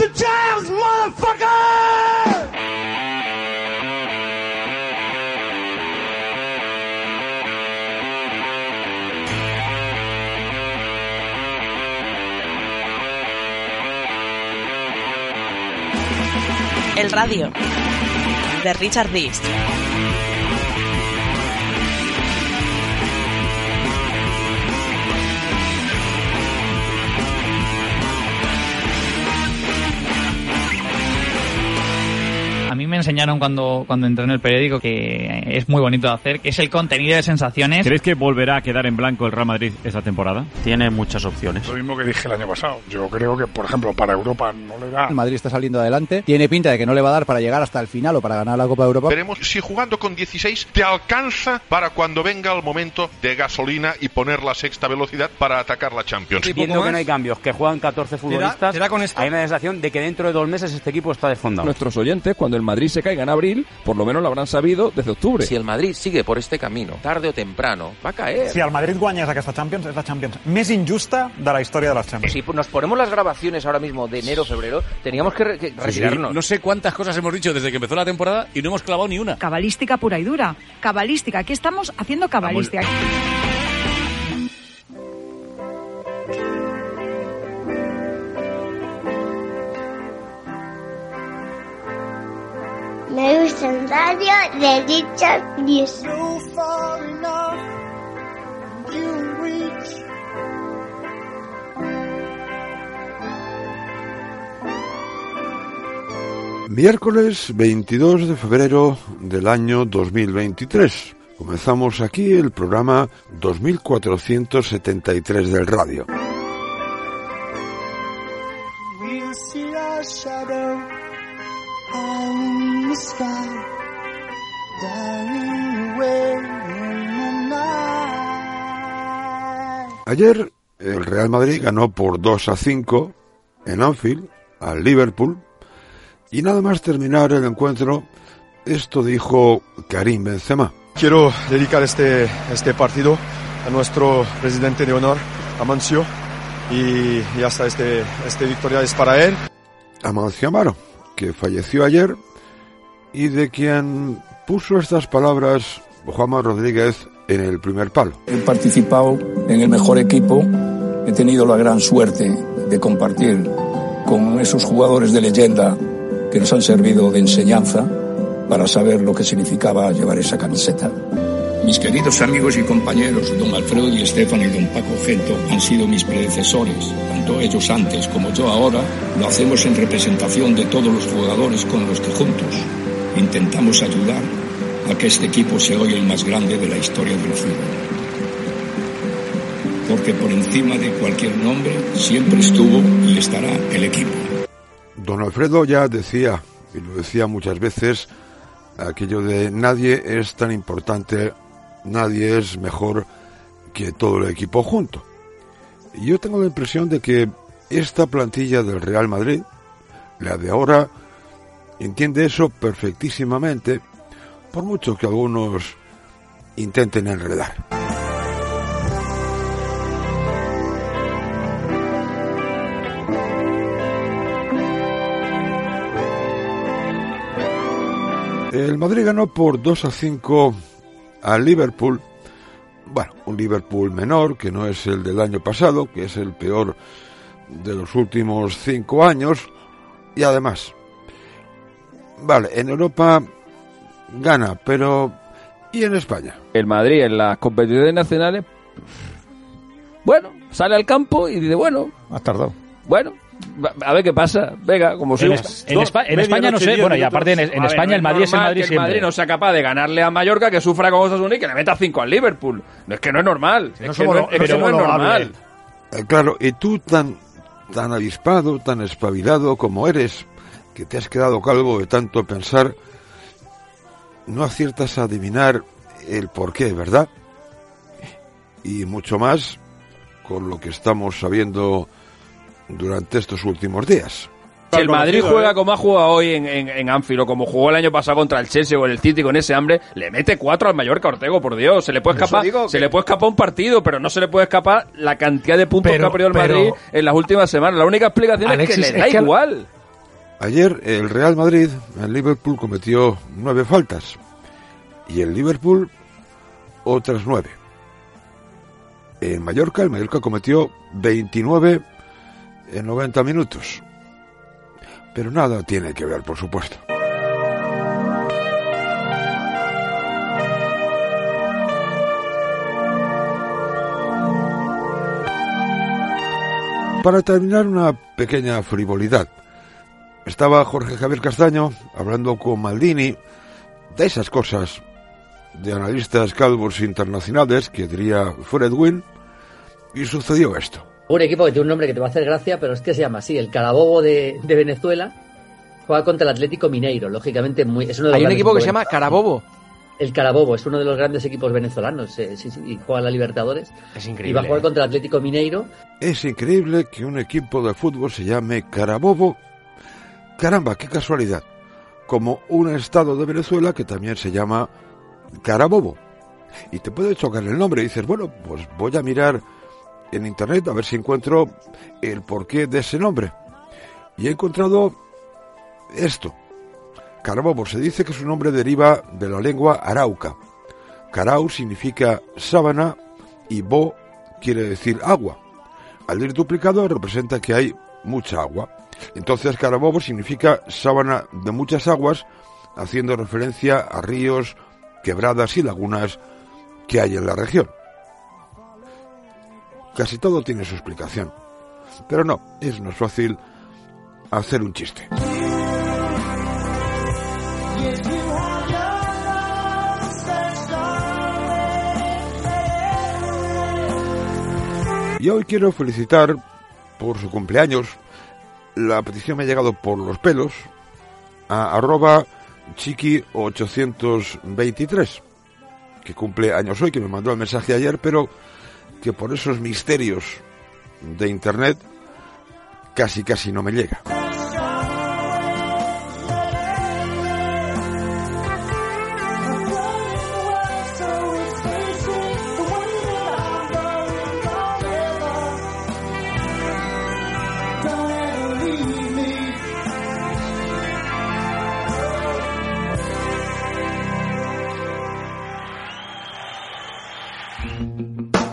the jams, motherfucker! El radio de Richard Beast. Me enseñaron cuando, cuando entré en el periódico que es muy bonito de hacer, que es el contenido de sensaciones. ¿Crees que volverá a quedar en blanco el Real Madrid esta temporada? Tiene muchas opciones. Lo mismo que dije el año pasado. Yo creo que, por ejemplo, para Europa no le da. El Madrid está saliendo adelante. Tiene pinta de que no le va a dar para llegar hasta el final o para ganar la Copa de Europa. Veremos si jugando con 16 te alcanza para cuando venga el momento de gasolina y poner la sexta velocidad para atacar la Champions. Viendo que no hay cambios, que juegan 14 futbolistas, será con esto? hay una sensación de que dentro de dos meses este equipo está desfondado. Nuestros oyentes, cuando el Madrid se caiga en abril, por lo menos lo habrán sabido desde octubre. Si el Madrid sigue por este camino, tarde o temprano, va a caer. Si el Madrid guanyés aquesta Champions, és la Champions més injusta de la història de les Champions. Si nos ponemos las grabaciones ahora mismo de enero, febrero, teníamos que, re que retirarnos. No sé cuántas cosas hemos dicho desde que empezó la temporada y no hemos clavado ni una. Cabalística pura y dura. Cabalística. Aquí estamos haciendo cabalística. Me gusta el radio de Richard News. Miércoles 22 de febrero del año 2023. Comenzamos aquí el programa 2473 del radio. Ayer el Real Madrid ganó por 2 a 5 en Anfield al Liverpool y nada más terminar el encuentro, esto dijo Karim Benzema. Quiero dedicar este, este partido a nuestro presidente de honor, Amancio, y, y hasta este, este victoria es para él. Amancio Amaro, que falleció ayer y de quien puso estas palabras Juanma Rodríguez en el primer palo. He participado en el mejor equipo, he tenido la gran suerte de compartir con esos jugadores de leyenda que nos han servido de enseñanza para saber lo que significaba llevar esa camiseta. Mis queridos amigos y compañeros, don Alfredo y Estefano y don Paco Gento han sido mis predecesores. Tanto ellos antes como yo ahora lo hacemos en representación de todos los jugadores con los que juntos intentamos ayudar a que este equipo sea hoy el más grande de la historia del fútbol. Porque por encima de cualquier nombre siempre estuvo y estará el equipo. Don Alfredo ya decía, y lo decía muchas veces, aquello de nadie es tan importante, nadie es mejor que todo el equipo junto. Yo tengo la impresión de que esta plantilla del Real Madrid, la de ahora, entiende eso perfectísimamente, por mucho que algunos intenten enredar. El Madrid ganó por 2 a 5 al Liverpool. Bueno, un Liverpool menor, que no es el del año pasado, que es el peor de los últimos cinco años. Y además, vale, en Europa gana, pero ¿y en España? El Madrid en las competiciones nacionales, bueno, sale al campo y dice, bueno, Has tardado. bueno, a ver qué pasa. Venga, como si En, es- en Espa- en España no sé, bueno, y aparte en, en España el Madrid es el Madrid que el. Madrid no sea capaz de ganarle a Mallorca, que sufra con Osasuna y que le meta 5 al Liverpool. No es que no es normal. Es que somos no, es que no normal. Eh, claro, y tú tan tan avispado, tan espabilado como eres, que te has quedado calvo de tanto pensar, no aciertas a adivinar el porqué, ¿verdad? Y mucho más con lo que estamos sabiendo durante estos últimos días. Si el Madrid juega como ha jugado hoy en, en, en Anfield o como jugó el año pasado contra el Chelsea o el City con ese hambre, le mete cuatro al Mallorca Ortego, por Dios. Se le puede escapar, se que- le puede escapar un partido, pero no se le puede escapar la cantidad de puntos Pero- que ha perdido el pero- Madrid en las últimas semanas. La única explicación Alexis, es que le es da que- igual. Ayer el Real Madrid en Liverpool cometió nueve faltas y el Liverpool otras nueve. En Mallorca, el Mallorca cometió 29 en 90 minutos. Pero nada tiene que ver, por supuesto. Para terminar, una pequeña frivolidad. Estaba Jorge Javier Castaño hablando con Maldini de esas cosas de analistas calvos internacionales que diría Fred Wynn y sucedió esto. Un equipo que tiene un nombre que te va a hacer gracia, pero es que se llama así, el Carabobo de, de Venezuela. Juega contra el Atlético Mineiro, lógicamente muy, es uno de los Hay un equipo que se llama Carabobo. El Carabobo es uno de los grandes equipos venezolanos eh, sí, sí, y juega la Libertadores. Es Y increíble. va a jugar ¿eh? contra el Atlético Mineiro. Es increíble que un equipo de fútbol se llame Carabobo. Caramba, qué casualidad. Como un estado de Venezuela que también se llama Carabobo. Y te puede chocar el nombre y dices, bueno, pues voy a mirar en internet a ver si encuentro el porqué de ese nombre. Y he encontrado esto. Carabobo se dice que su nombre deriva de la lengua arauca. Carau significa sábana y bo quiere decir agua. Al ir duplicado representa que hay mucha agua. Entonces Carabobo significa sábana de muchas aguas, haciendo referencia a ríos, quebradas y lagunas que hay en la región. Casi todo tiene su explicación. Pero no, es más fácil hacer un chiste. Y hoy quiero felicitar por su cumpleaños. La petición me ha llegado por los pelos a arroba chiqui823, que cumple años hoy, que me mandó el mensaje ayer, pero que por esos misterios de internet casi casi no me llega.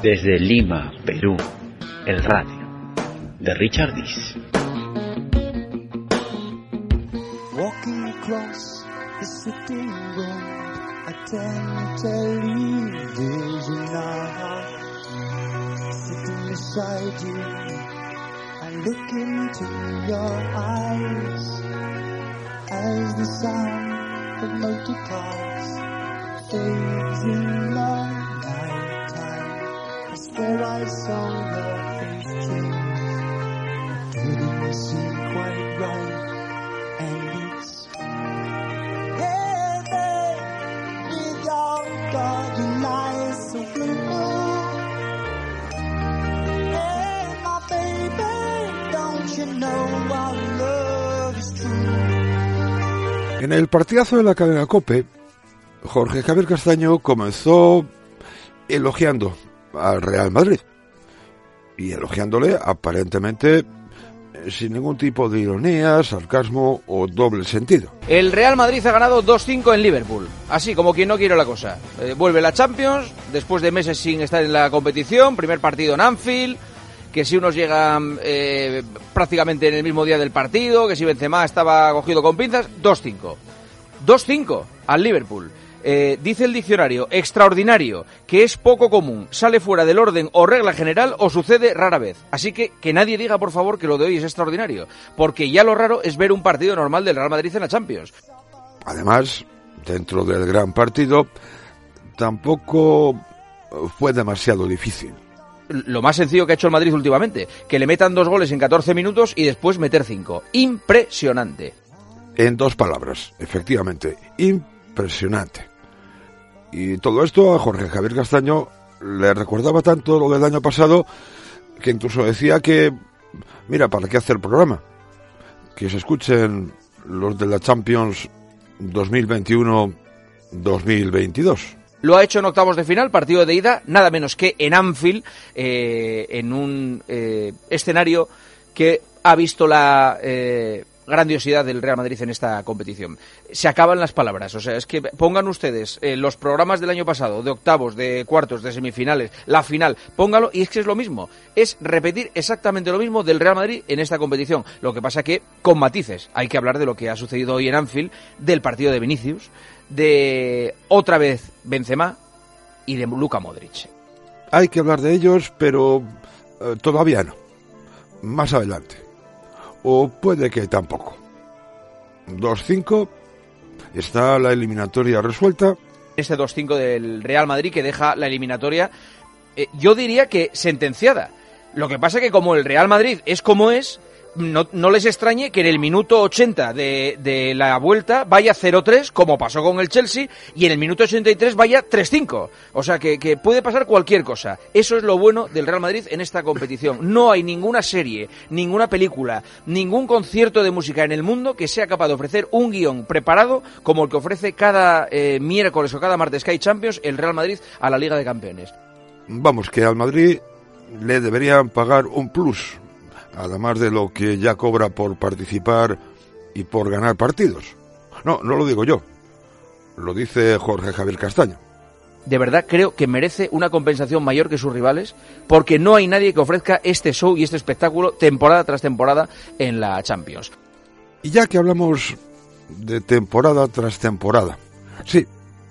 Desde Lima, Perú, el radio de Richard Dis. Walking across the city road, I tend to leave vision out. Sitting beside you, I look into your eyes as the sound of motor cars fades in nighttime. I saw face change. Quite right. And it's heaven? En el partidazo de la cadena Cope, Jorge Javier Castaño comenzó elogiando al Real Madrid. Y elogiándole aparentemente eh, sin ningún tipo de ironía, sarcasmo o doble sentido. El Real Madrid ha ganado 2-5 en Liverpool. Así como quien no quiere la cosa. Eh, vuelve la Champions, después de meses sin estar en la competición, primer partido en Anfield, que si unos llegan eh, prácticamente en el mismo día del partido, que si Benzema estaba cogido con pinzas, 2-5. 2-5 al Liverpool. Eh, dice el diccionario, extraordinario, que es poco común, sale fuera del orden o regla general o sucede rara vez. Así que que nadie diga, por favor, que lo de hoy es extraordinario, porque ya lo raro es ver un partido normal del Real Madrid en la Champions. Además, dentro del gran partido, tampoco fue demasiado difícil. lo más sencillo que ha hecho el Madrid últimamente, que le metan dos goles en 14 minutos y después meter cinco. Impresionante. En dos palabras, efectivamente, impresionante. Y todo esto a Jorge Javier Castaño le recordaba tanto lo del año pasado que incluso decía que, mira, ¿para qué hacer programa? Que se escuchen los de la Champions 2021-2022. Lo ha hecho en octavos de final, partido de ida, nada menos que en Anfield, eh, en un eh, escenario que ha visto la eh, grandiosidad del Real Madrid en esta competición. Se acaban las palabras, o sea, es que pongan ustedes eh, los programas del año pasado, de octavos, de cuartos, de semifinales, la final, póngalo y es que es lo mismo, es repetir exactamente lo mismo del Real Madrid en esta competición. Lo que pasa que con matices, hay que hablar de lo que ha sucedido hoy en Anfield, del partido de Vinicius, de otra vez Benzema y de Luka Modric. Hay que hablar de ellos, pero eh, todavía no. Más adelante. O puede que tampoco. 2-5. Está la eliminatoria resuelta. Este 2-5 del Real Madrid que deja la eliminatoria, eh, yo diría que sentenciada. Lo que pasa que como el Real Madrid es como es, no, les extrañe que en el minuto 80 de, de la vuelta vaya 0-3, como pasó con el Chelsea, y en el minuto 83 vaya 3-5. O sea que, que puede pasar cualquier cosa. Eso es lo bueno del Real Madrid en esta competición. No hay ninguna serie, ninguna película, ningún concierto de música en el mundo que sea capaz de ofrecer un guion preparado como el que ofrece cada eh, miércoles o cada martes Sky Champions el Real Madrid a la Liga de Campeones. Vamos, que al Madrid le deberían pagar un plus, además de lo que ya cobra por participar y por ganar partidos. No, no lo digo yo, lo dice Jorge Javier Castaño. de verdad creo que merece una compensación mayor que sus rivales, porque no hay nadie que ofrezca este show y este espectáculo temporada tras temporada en la Champions. Y ya que hablamos de temporada tras temporada, sí,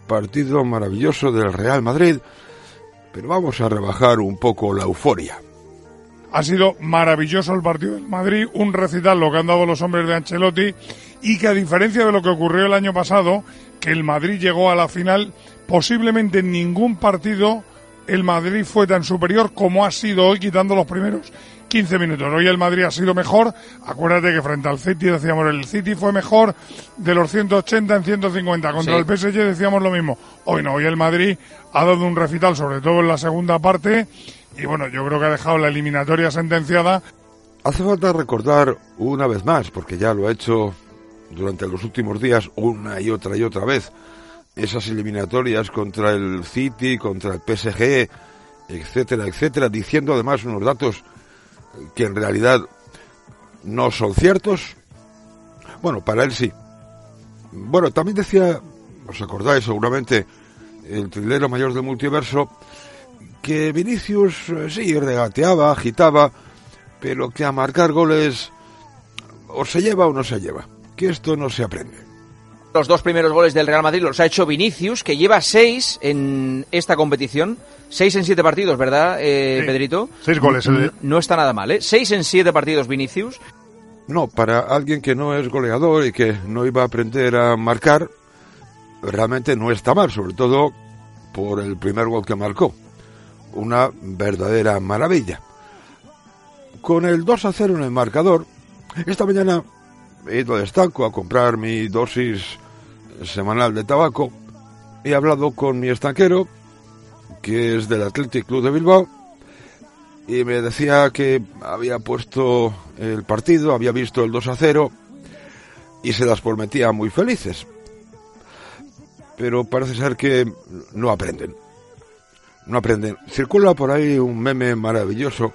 partido maravilloso del Real Madrid, pero vamos a rebajar un poco la euforia. Ha sido maravilloso el partido del Madrid, un recital lo que han dado los hombres de Ancelotti y que a diferencia de lo que ocurrió el año pasado, que el Madrid llegó a la final, posiblemente en ningún partido el Madrid fue tan superior como ha sido hoy quitando los primeros 15 minutos. Hoy el Madrid ha sido mejor. Acuérdate que frente al City decíamos el City fue mejor de los 180 en 150. Contra Sí. el PSG decíamos lo mismo. Hoy no, hoy el Madrid ha dado un recital, sobre todo en la segunda parte. Y bueno, yo creo que ha dejado la eliminatoria sentenciada. Hace falta recordar una vez más, porque ya lo ha hecho durante los últimos días una y otra y otra vez, esas eliminatorias contra el City, contra el PSG, etcétera, etcétera, diciendo además unos datos que en realidad no son ciertos. Bueno, para él sí. Bueno, también decía, os acordáis seguramente, el trilero mayor del multiverso, que Vinicius eh, sí regateaba, agitaba, pero que a marcar goles o se lleva o no se lleva, que esto no se aprende. Los dos primeros goles del Real Madrid los ha hecho Vinicius, que lleva seis en esta competición. Seis en siete partidos, ¿verdad, eh, Sí, Pedrito? seis goles, eh. No está nada mal, ¿eh? Seis en siete partidos Vinicius. No, para alguien que no es goleador y que no iba a aprender a marcar, realmente no está mal, sobre todo por el primer gol que marcó. Una verdadera maravilla. Con el 2 a 0 en el marcador, esta mañana he ido al estanco a comprar mi dosis semanal de tabaco. He hablado con mi estanquero, que es del Athletic Club de Bilbao, y me decía que había puesto el partido, había visto el 2 a 0 y se las prometía muy felices. Pero parece ser que no aprenden. No aprenden. Circula por ahí un meme maravilloso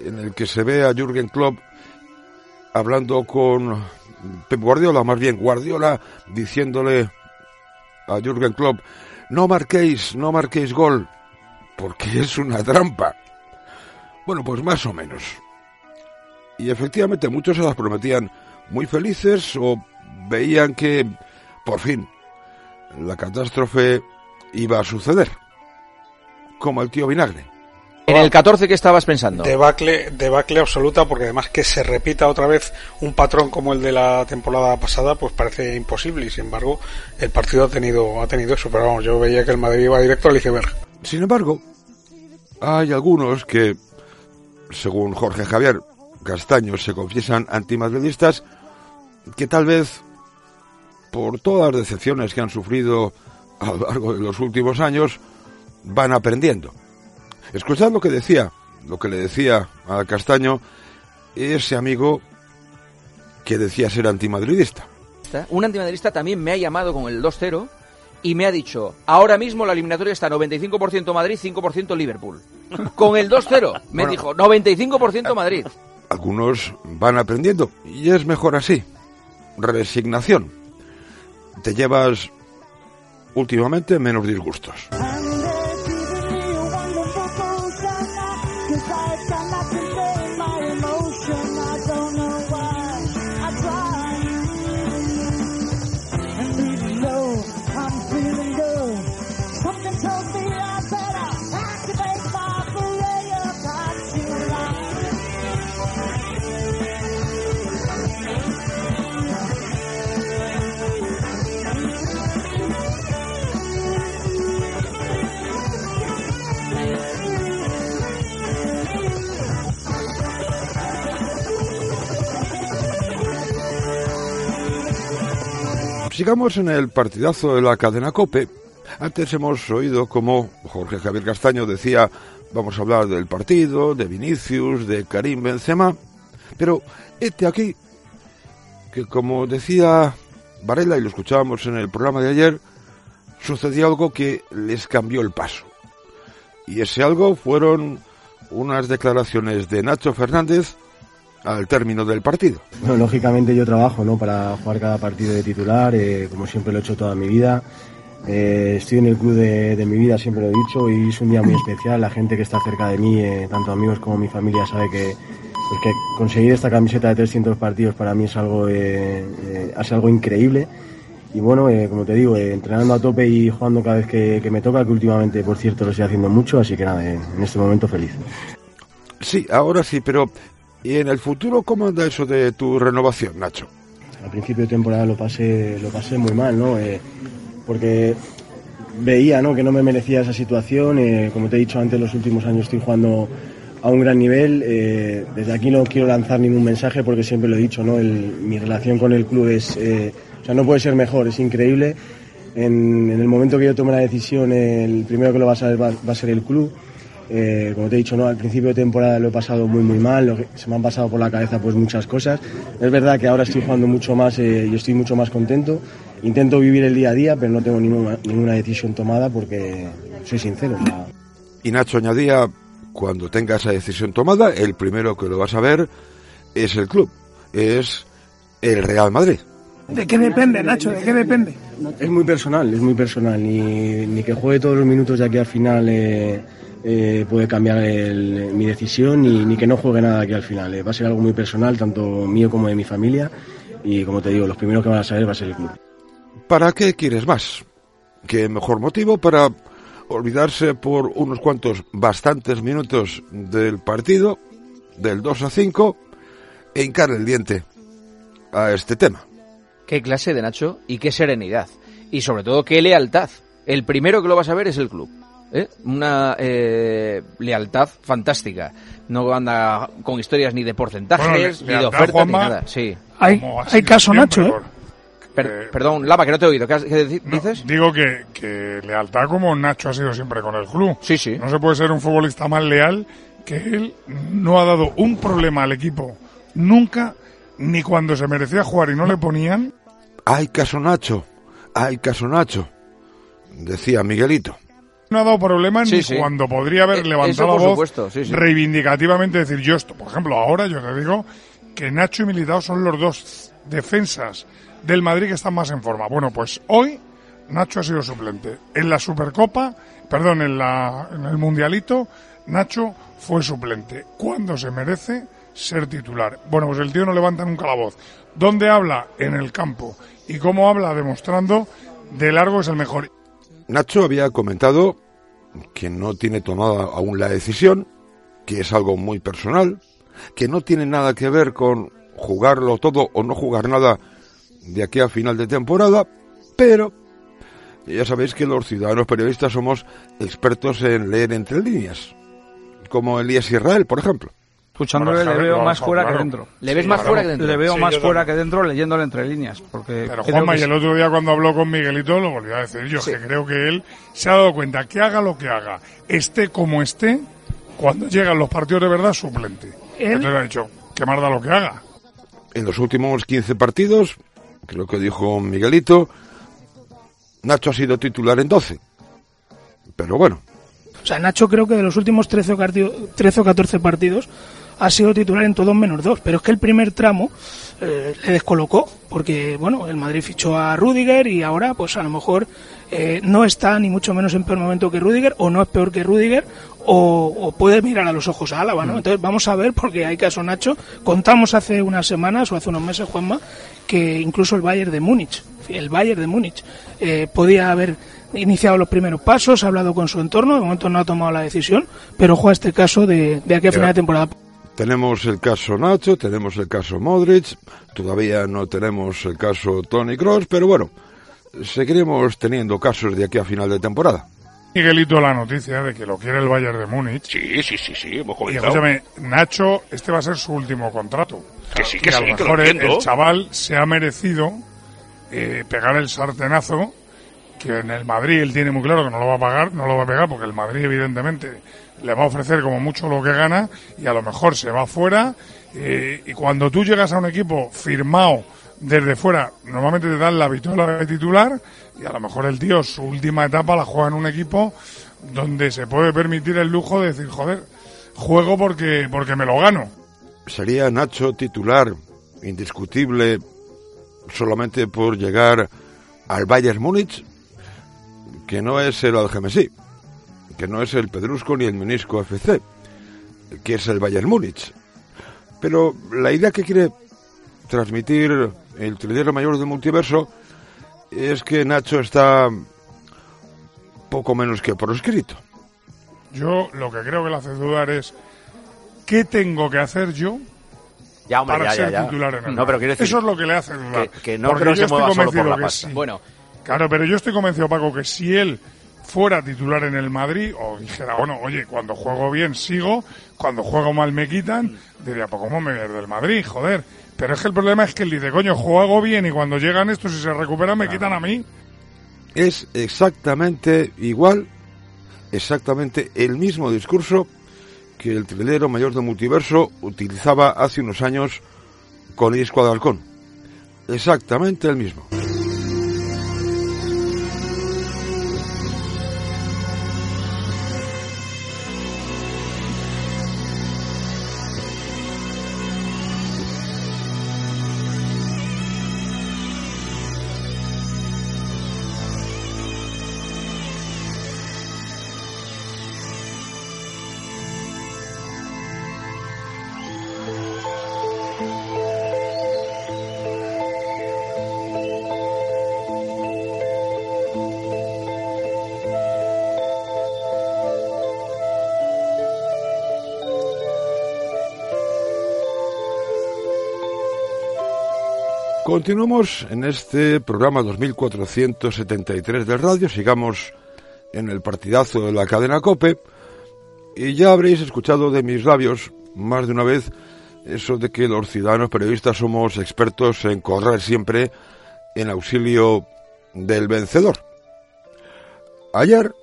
en el que se ve a Jürgen Klopp hablando con Pep Guardiola, más bien Guardiola diciéndole a Jürgen Klopp, no marquéis, no marquéis gol, porque es una trampa. Bueno, pues más o menos. Y efectivamente muchos se las prometían muy felices o veían que, por fin, la catástrofe iba a suceder. Como el tío Vinagre. En el 14, ¿qué estabas pensando? Debacle, debacle absoluta, porque además que se repita otra vez un patrón como el de la temporada pasada, pues parece imposible. Y sin embargo, el partido ha tenido, ha tenido eso. Pero vamos, yo veía que el Madrid iba directo al iceberg. Sin embargo, Hay algunos que, según Jorge Javier Castaño, se confiesan antimadridistas que tal vez, por todas las decepciones que han sufrido a lo largo de los últimos años, van aprendiendo. Escuchad lo que decía, lo que le decía a Castaño ese amigo que decía ser antimadridista. Un antimadridista también me ha llamado con el 2-0 y me ha dicho, ahora mismo la eliminatoria está 95% Madrid, 5% Liverpool. Con el 2-0 me Bueno. dijo, 95% Madrid. Algunos van aprendiendo y es mejor así. Resignación. Te llevas últimamente menos disgustos. Sigamos en el partidazo de la cadena Cope. Antes hemos oído como Jorge Javier Castaño decía, vamos a hablar del partido, de Vinicius, de Karim Benzema, pero este aquí, que como decía Varela y lo escuchábamos en el programa de ayer, sucedió algo que les cambió el paso. Y ese algo fueron unas declaraciones de Nacho Fernández al término del partido. Bueno, lógicamente yo trabajo ¿no? para jugar cada partido de titular, eh, como siempre lo he hecho toda mi vida. Eh, estoy en el club de, de mi vida, siempre lo he dicho, y es un día muy especial. La gente que está cerca de mí, eh, tanto amigos como mi familia, sabe que, pues que conseguir esta camiseta de 300 partidos para mí es algo, es algo increíble. Y bueno, como te digo, entrenando a tope y jugando cada vez que, que me toca, que últimamente, por cierto, lo estoy haciendo mucho, así que nada, en este momento feliz. Sí, ahora sí, pero ¿y en el futuro cómo anda eso de tu renovación, Nacho? al principio de temporada lo pasé, lo pasé muy mal, ¿no? Eh, porque veía ¿no? que no me merecía esa situación. eh, como te he dicho antes, los últimos años estoy jugando a un gran nivel. eh, desde aquí no quiero lanzar ningún mensaje porque siempre lo he dicho, ¿no? Mi relación con el club es, o sea, no puede ser mejor, es increíble. En, el momento que yo tome la decisión, el primero que lo va a saber va a ser el club. Eh, como te he dicho, ¿no? al principio de temporada lo he pasado muy muy mal, lo que- se me han pasado por la cabeza pues muchas cosas. Es verdad que ahora estoy jugando mucho más eh, y estoy mucho más contento. Intento vivir el día a día, pero no tengo ninguna, ninguna decisión tomada porque soy sincero. o sea, Y Nacho añadía, cuando tenga esa decisión tomada, el primero que lo vas a ver es el club, es el Real Madrid. ¿De qué depende, Nacho? ¿De qué depende? Es muy personal, es muy personal. Ni, ni que juegue todos los minutos de aquí al final eh, eh, puede cambiar el- mi decisión, ni, ni que no juegue nada aquí al final. Eh, va a ser algo muy personal, tanto mío como de mi familia. Y como te digo, los primeros que van a saber va a ser el club. ¿Para qué quieres más? ¿Qué mejor motivo para olvidarse por unos cuantos bastantes minutos del partido, del 2 a 5, e hincar el diente a este tema? Qué clase de Nacho y qué serenidad. Y sobre todo qué lealtad. El primero que lo vas a ver es el club. ¿Eh? Una eh, lealtad fantástica. No anda con historias ni de porcentajes, Bueno, ni de ofertas, ni nada. Sí. Hay, hay caso, Nacho, ¿eh? Per- perdón, Lava, que no te he oído. ¿Qué, has- qué dici- dices? Digo que, que lealtad como Nacho ha sido siempre con el club. Sí, sí. No se puede ser un futbolista más leal que él no ha dado un problema al equipo nunca, ni cuando se merecía jugar y no le ponían. Hay caso Nacho, hay caso Nacho, decía Miguelito. No ha dado problemas Sí, ni sí. cuando podría haber Eh, levantado la voz supuesto, sí, sí. reivindicativamente decir yo esto. Por ejemplo, ahora yo te digo que Nacho y Militao son los dos defensas del Madrid que están más en forma. Bueno, pues hoy Nacho ha sido suplente. En la Supercopa, perdón, en, la, en el Mundialito, Nacho fue suplente. ¿Cuándo se merece ser titular? Bueno, pues el tío no levanta nunca la voz. ¿Dónde habla? En el campo. ¿Y cómo habla? Demostrando de largo es el mejor. Nacho había comentado que no tiene tomada aún la decisión, que es algo muy personal, que no tiene nada que ver con jugarlo todo o no jugar nada de aquí a final de temporada, pero ya sabéis que los ciudadanos periodistas somos expertos en leer entre líneas. como Elías Israel, por ejemplo. Escuchándole Bueno, le veo más fuera claro. que dentro. ¿Le ves más fuera que dentro? Le veo Sí, más fuera también. que dentro leyéndole entre líneas. Porque Pero Juanma, que y el sí. otro día cuando habló con Miguelito lo volvió a decir yo, que creo que él se ha dado cuenta que haga lo que haga, esté como esté, cuando llegan los partidos de verdad, suplente. Entonces ha dicho, que más da lo que haga. En los últimos 15 partidos, creo que dijo Miguelito, Nacho ha sido titular en 12. Pero bueno, O sea, Nacho creo que de los últimos 13 o, carti- 13 o 14 partidos ha sido titular en todos menos dos. Pero es que el primer tramo eh, le descolocó, porque bueno, el Madrid fichó a Rudiger y ahora pues a lo mejor eh, no está ni mucho menos en peor momento que Rudiger, o no es peor que Rudiger, o, o puede mirar a los ojos a Álava, ¿no? Entonces vamos a ver, porque hay caso Nacho. Contamos hace unas semanas o hace unos meses, Juanma, que incluso el Bayern de Múnich, el Bayern de Múnich, eh, podía haber iniciado los primeros pasos, ha hablado con su entorno, de momento no ha tomado la decisión, pero juega este caso de, de aquí a final de temporada. Tenemos el caso Nacho, tenemos el caso Modric, todavía no tenemos el caso Tony Cross, pero bueno, seguiremos teniendo casos de aquí a final de temporada. Miguelito la noticia de que lo quiere el Bayern de Múnich. Sí, sí, sí, sí, hemos Y escúchame, Nacho, este va a ser su último contrato. Que sí, que Y a sí, lo que lo mejor el chaval se ha merecido eh, pegar el sartenazo que en el Madrid él tiene muy claro que no lo va a pagar, no lo va a pegar porque el Madrid evidentemente le va a ofrecer como mucho lo que gana y a lo mejor se va fuera y cuando tú llegas a un equipo firmado desde fuera, normalmente te dan la vitola de titular y a lo mejor el tío su última etapa la juega en un equipo donde se puede permitir el lujo de decir, joder, juego porque, porque me lo gano. ¿Sería Nacho titular indiscutible solamente por llegar al Bayern Múnich? Que no es el Algemesí, que no es el Pedrusco ni el Menisco FC, que es el Bayern Múnich. Pero la idea que quiere transmitir el trilero mayor del multiverso es que Nacho está poco menos que por escrito. Yo lo que creo que le hace dudar es ¿qué tengo que hacer yo Ya, hombre, para ya, ya, ser ya. titular en el No, pero decir Eso es lo que le hace dudar. que- que no creo que yo se estoy mueva solo por convencido la que pasta. sí. Bueno. Claro, pero yo estoy convencido, Paco, que si él fuera titular en el Madrid o dijera, bueno, oye, cuando juego bien sigo, cuando juego mal me quitan, diría, pues cómo me voy del Madrid, joder. Pero es que el problema es que él dice, coño, juego bien y cuando llegan estos y se recuperan me quitan a mí. es exactamente igual, exactamente el mismo discurso que el trilero mayor del multiverso utilizaba hace unos años con Isco de. Exactamente el mismo. Continuamos en este programa 2473 de radio, sigamos en el partidazo de la cadena Cope y ya habréis escuchado de mis labios más de una vez eso de que los ciudadanos periodistas somos expertos en correr siempre en auxilio del vencedor. Ayer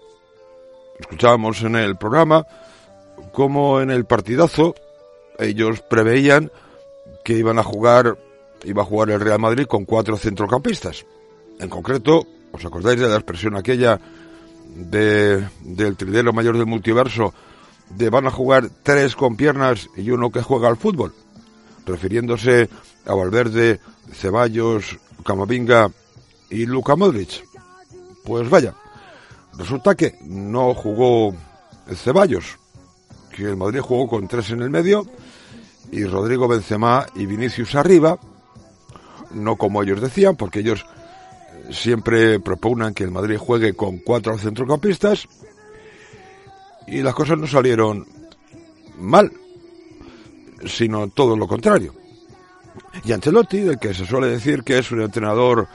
escuchábamos en el programa como en el partidazo ellos preveían que iban a jugar iba a jugar el Real Madrid con cuatro centrocampistas. En concreto, ¿os acordáis de la expresión aquella de, del trilero mayor del multiverso de van a jugar tres con piernas y uno que juega al fútbol? Refiriéndose a Valverde, Ceballos, Camavinga y Luka Modric. Pues vaya, resulta que no jugó Ceballos, que el Madrid jugó con tres en el medio y Rodrigo Benzema y Vinicius arriba, no como ellos decían, porque ellos siempre proponen que el Madrid juegue con cuatro centrocampistas y las cosas no salieron mal, sino todo lo contrario. Y Ancelotti, del que se suele decir que es un entrenador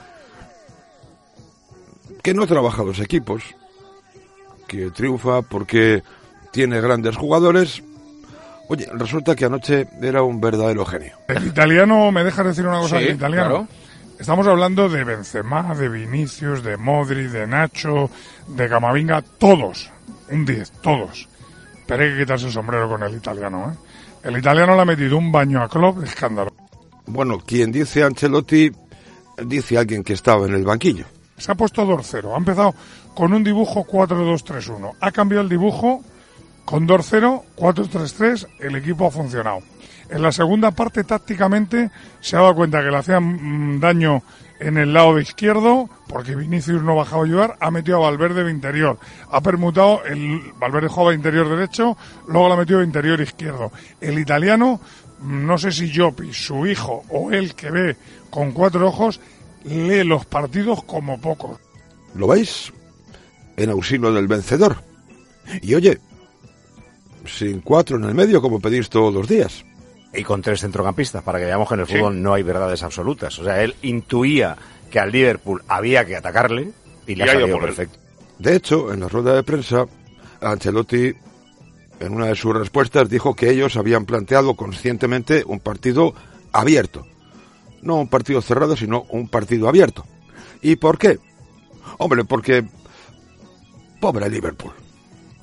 que no trabaja los equipos, que triunfa porque tiene grandes jugadores. Oye, resulta que anoche era un verdadero genio. El italiano, ¿me dejas decir una cosa Sí, del italiano? claro. Estamos hablando de Benzema, de Vinicius, de Modri, de Nacho, de Camavinga, todos. Un 10, todos. Pero hay que quitarse el sombrero con el italiano, ¿eh? El italiano le ha metido un baño a Klopp de escándalo. Bueno, quien dice Ancelotti, dice alguien que estaba en el banquillo. Se ha puesto 2-0. Ha empezado con un dibujo 4-2-3-1. Ha cambiado el dibujo con 2-0, 4-3-3. El equipo ha funcionado. En la segunda parte, tácticamente, se ha dado cuenta que le hacían mm, daño en el lado de izquierdo, porque Vinicius no bajaba a ayudar, ha metido a Valverde de interior. Ha permutado, el Valverde jugaba de interior derecho, luego lo ha metido de interior izquierdo. El italiano, mm, no sé si Jopi, su hijo o él que ve con cuatro ojos, lee los partidos como pocos. ¿Lo veis? En auxilio del vencedor. Y oye, sin cuatro en el medio como pedís todos los días. Y con tres centrocampistas, para que veamos que en el Sí. fútbol no hay verdades absolutas. O sea, él intuía que al Liverpool había que atacarle y le Y ha ha ido salido él. perfecto. De hecho, en la rueda de prensa, Ancelotti, en una de sus respuestas, dijo que ellos habían planteado conscientemente un partido abierto. No un partido cerrado, sino un partido abierto. ¿Y por qué? Hombre, porque... Pobre Liverpool.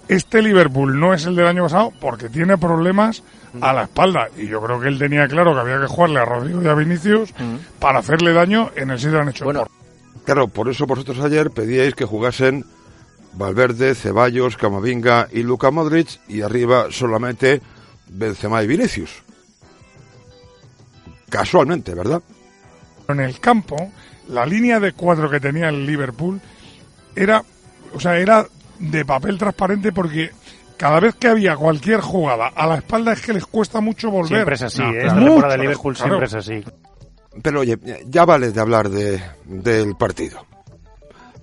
Este Liverpool no es el del año pasado porque tiene problemas a la espalda. Y yo creo que él tenía claro que había que jugarle a Rodrigo y a Vinicius para hacerle daño en el sitio han hecho. Bueno, Claro, por eso vosotros ayer pedíais que jugasen Valverde, Ceballos, Camavinga y Luka Modric y arriba solamente Benzema y Vinicius. Casualmente, ¿verdad? en el campo, la línea de cuatro que tenía el Liverpool era, o sea, era de papel transparente porque cada vez que había cualquier jugada a la espalda es que les cuesta mucho volver. Siempre es así, No, ¿eh? claro. esta temporada de Liverpool claro. siempre es así. Pero oye, ya vale de hablar de, del partido.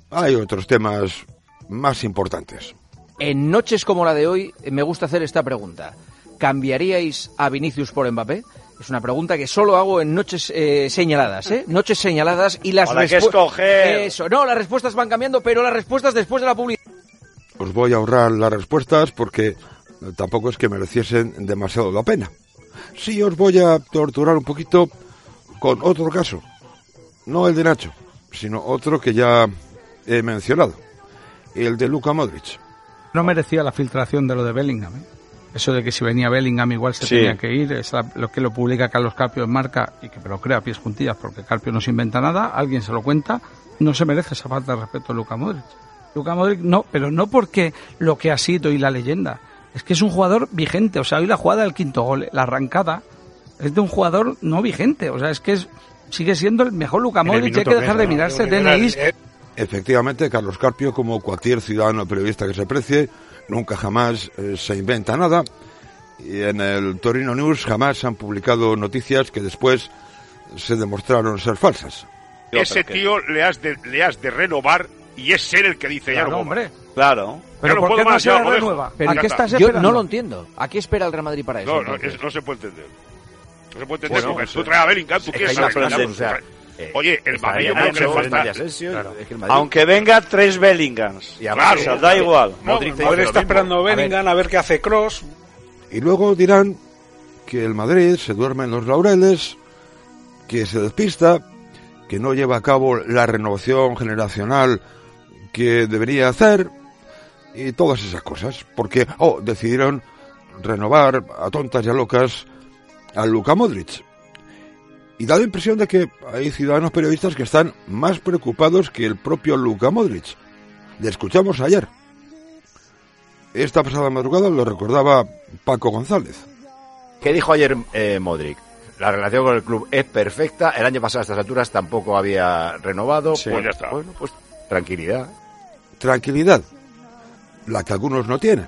Hay otros temas más importantes. En noches como la de hoy, me gusta hacer esta pregunta. ¿Cambiaríais a Vinicius por Mbappé? Es una pregunta que solo hago en noches eh, señaladas, ¿eh? Noches señaladas y las que escoger. Eso, no, las respuestas van cambiando, pero las respuestas después de la publicidad. Os voy a ahorrar las respuestas porque tampoco es que mereciesen demasiado la pena. Sí os voy a torturar un poquito con otro caso. No el de Nacho, sino otro que ya he mencionado. El de Luka Modric. No merecía la filtración de lo de Bellingham. ¿eh? Eso de que si venía Bellingham igual se Sí. tenía que ir, es lo que lo publica Carlos Carpio en marca y que me lo crea a pies juntillas porque Carpio no se inventa nada, alguien se lo cuenta, no se merece esa falta de respeto a Luka Modric. Luka Modric no, pero no porque lo que ha sido y la leyenda, es que es un jugador vigente, o sea, hoy la jugada del quinto gol, la arrancada, es de un jugador no vigente, o sea, es que es, sigue siendo el mejor Luka Modric, hay que dejar de mirarse DNIs. Efectivamente, Carlos Carpio, como cualquier ciudadano periodista que se precie, nunca jamás eh, se inventa nada. Y en el Torino News jamás han publicado noticias que después se demostraron ser falsas. Ese tío le has, de, le has de renovar y es él el que dice ya Claro, no puedo hombre. más. Claro. Pero Ya ¿por puedo qué no más, se ya dejo. renueva? Ya ¿Pero a qué está. estás Yo no lo entiendo. ¿A qué espera el Real Madrid para eso? No, no, es- no se puede entender. No se puede entender Bueno, porque pues, tú traes a Bellingham, tú quieres a o sea, traes- Oye, el Madrid yo creo que le falta... Claro. es que Madrid- Aunque venga tres Bellinghams. Y claro, o sea, da igual. Dice está esperando Bellingham a ver qué hace Cross. Y luego dirán que el Madrid se duerme en los laureles, que se despista, que no lleva a cabo la renovación generacional que debería hacer y todas esas cosas. Porque, oh, decidieron renovar a tontas y a locas a Luka Modric. Y da la impresión de que hay ciudadanos periodistas que están más preocupados que el propio Luka Modric. Le escuchamos ayer. Esta pasada madrugada lo recordaba Paco González. ¿Qué dijo ayer eh, Modric? La relación con el club es perfecta. El año pasado a estas alturas tampoco había renovado. Sí. Pues Pues ya está. Bueno, pues tranquilidad. Tranquilidad, la que algunos no tienen.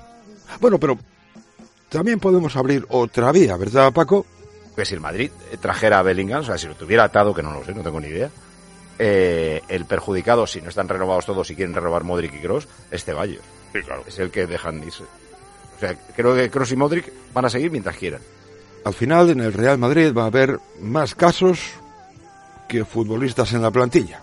Bueno, pero también podemos abrir otra vía, ¿verdad, Paco? Que si el Madrid trajera a Bellingham, o sea, si lo tuviera atado, que no lo sé, no tengo ni idea, eh, el perjudicado, si no están renovados todos y quieren renovar Modric y Kroos, es Ceballos. Sí, claro. Es el que dejan irse. O sea, creo que Kroos y Modric van a seguir mientras quieran. Al final, en el Real Madrid va a haber más casos que futbolistas en la plantilla.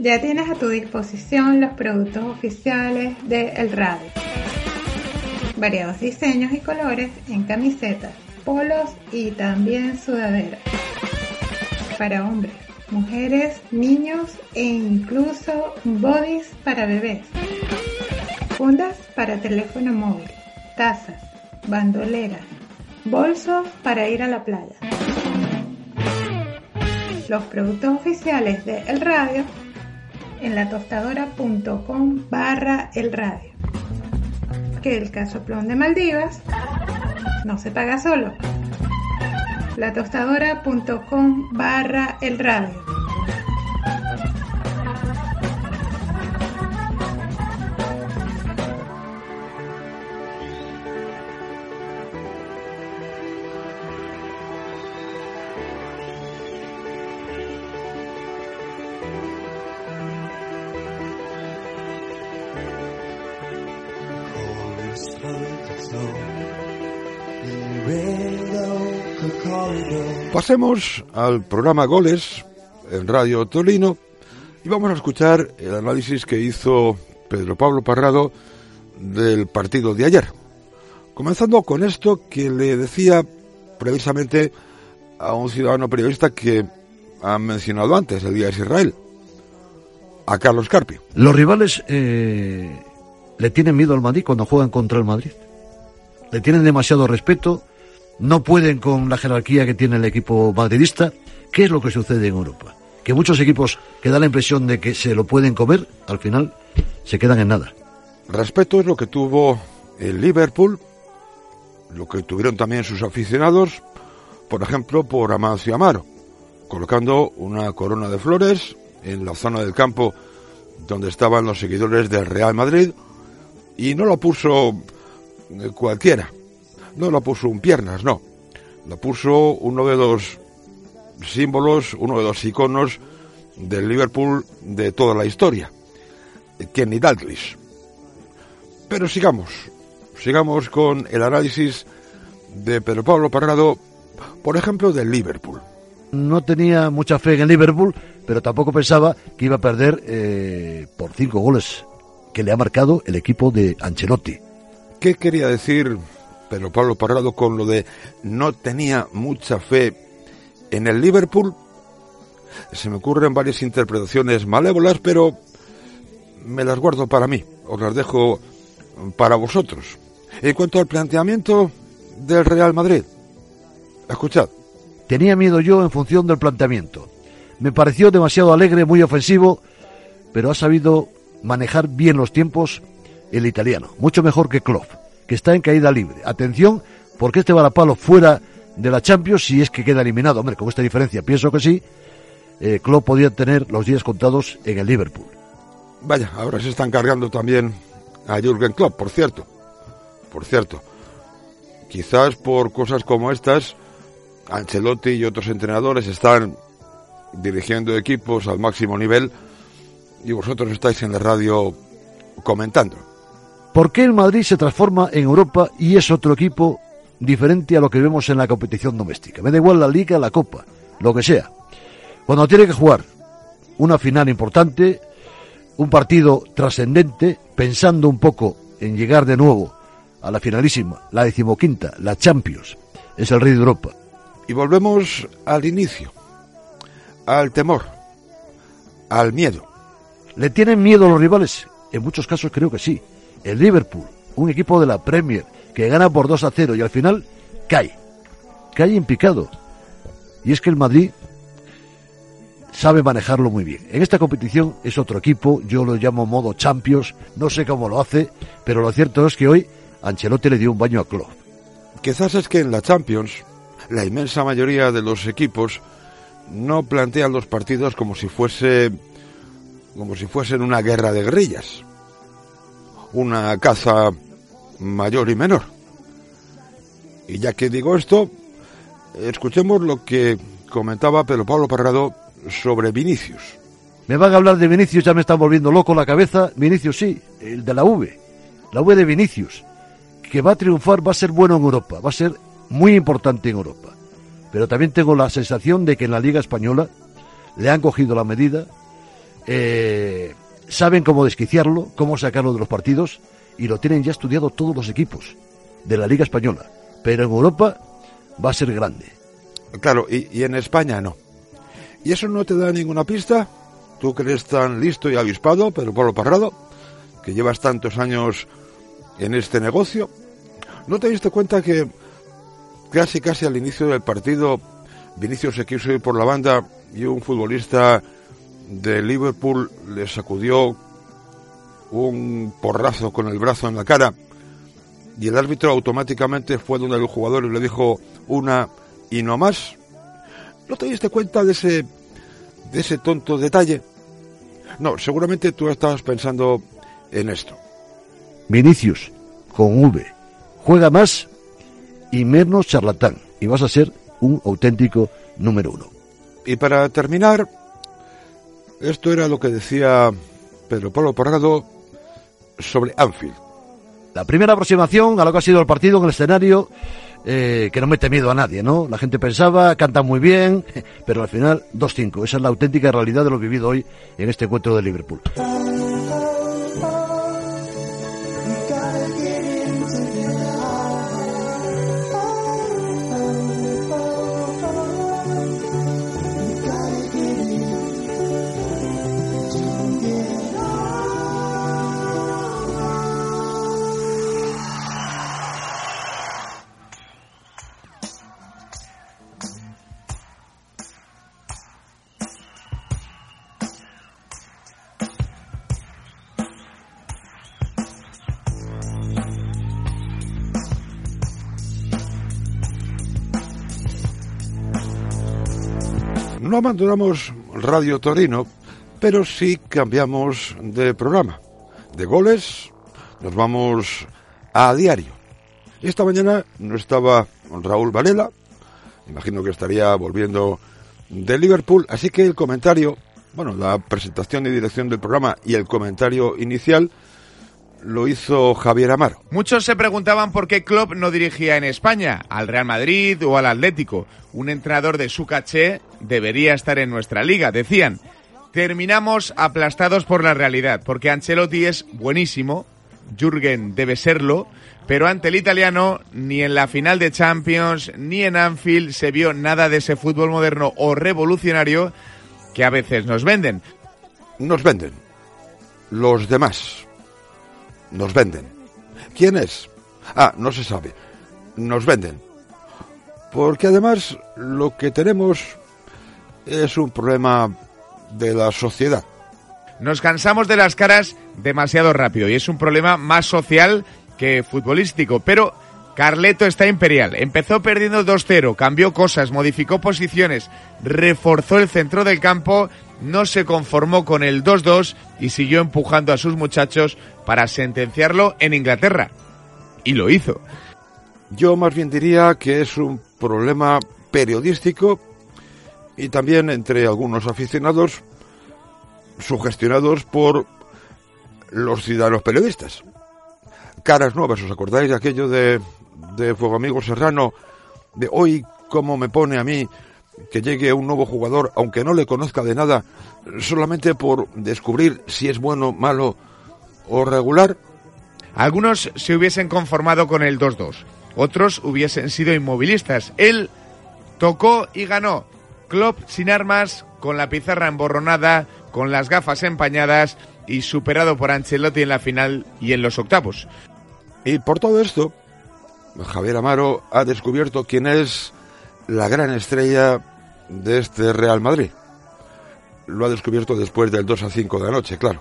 Ya tienes a tu disposición los productos oficiales de El Radio. Variados diseños y colores en camisetas, polos y también sudaderas. Para hombres, mujeres, niños e incluso bodies para bebés. Fundas para teléfono móvil, tazas, bandoleras, bolsos para ir a la playa. Los productos oficiales de El Radio en latostadora.com barra el radio. Que el casoplón de Maldivas no se paga solo. latostadora.com barra el radio. Pasemos al programa Goles en Radio Tolino y vamos a escuchar el análisis que hizo Pedro Pablo Parrado del partido de ayer. Comenzando con esto que le decía precisamente a un ciudadano periodista que han mencionado antes, el día de Israel, a Carlos Carpio. Los rivales eh, le tienen miedo al Madrid cuando juegan contra el Madrid. Le tienen demasiado respeto no pueden con la jerarquía que tiene el equipo madridista. ¿Qué es lo que sucede en Europa? Que muchos equipos que da la impresión de que se lo pueden comer, al final se quedan en nada. Respeto es lo que tuvo el Liverpool, lo que tuvieron también sus aficionados, por ejemplo, por Amancio Amaro, colocando una corona de flores en la zona del campo donde estaban los seguidores del Real Madrid y no lo puso cualquiera, no la puso un piernas, no. La puso uno de los símbolos, uno de los iconos del Liverpool de toda la historia, Kenny Dalglish. Pero sigamos, sigamos con el análisis de Pedro Pablo Parrado, por ejemplo, del Liverpool. No tenía mucha fe en el Liverpool, pero tampoco pensaba que iba a perder eh, por cinco goles que le ha marcado el equipo de Ancelotti. ¿Qué quería decir pero Pablo Parrado con lo de no tenía mucha fe en el Liverpool. Se me ocurren varias interpretaciones malévolas, pero me las guardo para mí, os las dejo para vosotros. En cuanto al planteamiento del Real Madrid, escuchad. Tenía miedo yo en función del planteamiento. Me pareció demasiado alegre, muy ofensivo, pero ha sabido manejar bien los tiempos el italiano, mucho mejor que Klopp que está en caída libre. Atención, porque este varapalo fuera de la Champions si es que queda eliminado. Hombre, con esta diferencia pienso que sí. Eh, Klopp podía tener los días contados en el Liverpool. Vaya, ahora se están cargando también a Jürgen Klopp, por cierto. Por cierto. Quizás por cosas como estas, Ancelotti y otros entrenadores están dirigiendo equipos al máximo nivel y vosotros estáis en la radio comentando. ¿Por qué el Madrid se transforma en Europa y es otro equipo diferente a lo que vemos en la competición doméstica? Me da igual la liga, la copa, lo que sea. Cuando tiene que jugar una final importante, un partido trascendente, pensando un poco en llegar de nuevo a la finalísima, la decimoquinta, la Champions, es el rey de Europa. Y volvemos al inicio, al temor, al miedo. ¿Le tienen miedo a los rivales? En muchos casos creo que sí el Liverpool, un equipo de la Premier que gana por 2 a 0 y al final cae. Cae en picado. Y es que el Madrid sabe manejarlo muy bien. En esta competición es otro equipo, yo lo llamo modo Champions, no sé cómo lo hace, pero lo cierto es que hoy Ancelotti le dio un baño a Klopp. Quizás es que en la Champions la inmensa mayoría de los equipos no plantean los partidos como si fuese como si fuesen una guerra de guerrillas una caza mayor y menor. Y ya que digo esto, escuchemos lo que comentaba Pedro Pablo Parrado sobre Vinicius. Me van a hablar de Vinicius, ya me están volviendo loco la cabeza. Vinicius sí, el de la V, la V de Vinicius, que va a triunfar, va a ser bueno en Europa, va a ser muy importante en Europa. Pero también tengo la sensación de que en la Liga Española le han cogido la medida, eh, saben cómo desquiciarlo, cómo sacarlo de los partidos y lo tienen ya estudiado todos los equipos de la Liga Española. Pero en Europa va a ser grande. Claro, y, en España no. ¿Y eso no te da ninguna pista? Tú que eres tan listo y avispado, pero por lo parrado, que llevas tantos años en este negocio, ¿no te diste cuenta que casi casi al inicio del partido Vinicius se quiso ir por la banda y un futbolista de Liverpool le sacudió un porrazo con el brazo en la cara y el árbitro automáticamente fue donde el jugador y le dijo una y no más. ¿No te diste cuenta de ese de ese tonto detalle? No, seguramente tú estabas pensando en esto. Vinicius, con V, juega más y menos charlatán y vas a ser un auténtico número uno. Y para terminar, esto era lo que decía Pedro Pablo Parrado sobre Anfield. La primera aproximación a lo que ha sido el partido en el escenario eh, que no mete miedo a nadie, ¿no? La gente pensaba, canta muy bien, pero al final 2-5. Esa es la auténtica realidad de lo vivido hoy en este encuentro de Liverpool. No abandonamos Radio Torino, pero sí cambiamos de programa. De goles nos vamos a diario. Esta mañana no estaba Raúl Varela, imagino que estaría volviendo de Liverpool, así que el comentario, bueno, la presentación y dirección del programa y el comentario inicial lo hizo Javier Amaro. Muchos se preguntaban por qué Klopp no dirigía en España, al Real Madrid o al Atlético. Un entrenador de su caché debería estar en nuestra liga, decían. Terminamos aplastados por la realidad, porque Ancelotti es buenísimo, Jürgen debe serlo, pero ante el italiano ni en la final de Champions ni en Anfield se vio nada de ese fútbol moderno o revolucionario que a veces nos venden. Nos venden. Los demás. Nos venden. ¿Quién es? Ah, no se sabe. Nos venden. Porque además lo que tenemos es un problema de la sociedad. Nos cansamos de las caras demasiado rápido y es un problema más social que futbolístico, pero Carleto está imperial. Empezó perdiendo 2-0, cambió cosas, modificó posiciones, reforzó el centro del campo, no se conformó con el 2-2 y siguió empujando a sus muchachos para sentenciarlo en Inglaterra. Y lo hizo. Yo más bien diría que es un problema periodístico y también entre algunos aficionados sugestionados por los ciudadanos periodistas. Caras nuevas, ¿os acordáis de aquello de, de Fuego Amigo Serrano? De hoy, cómo me pone a mí que llegue un nuevo jugador, aunque no le conozca de nada, solamente por descubrir si es bueno, malo o regular. Algunos se hubiesen conformado con el 2-2, otros hubiesen sido inmovilistas. Él tocó y ganó. Klopp sin armas, con la pizarra emborronada, con las gafas empañadas y superado por Ancelotti en la final y en los octavos. Y por todo esto, Javier Amaro ha descubierto quién es la gran estrella de este Real Madrid. Lo ha descubierto después del 2 a 5 de la noche, claro.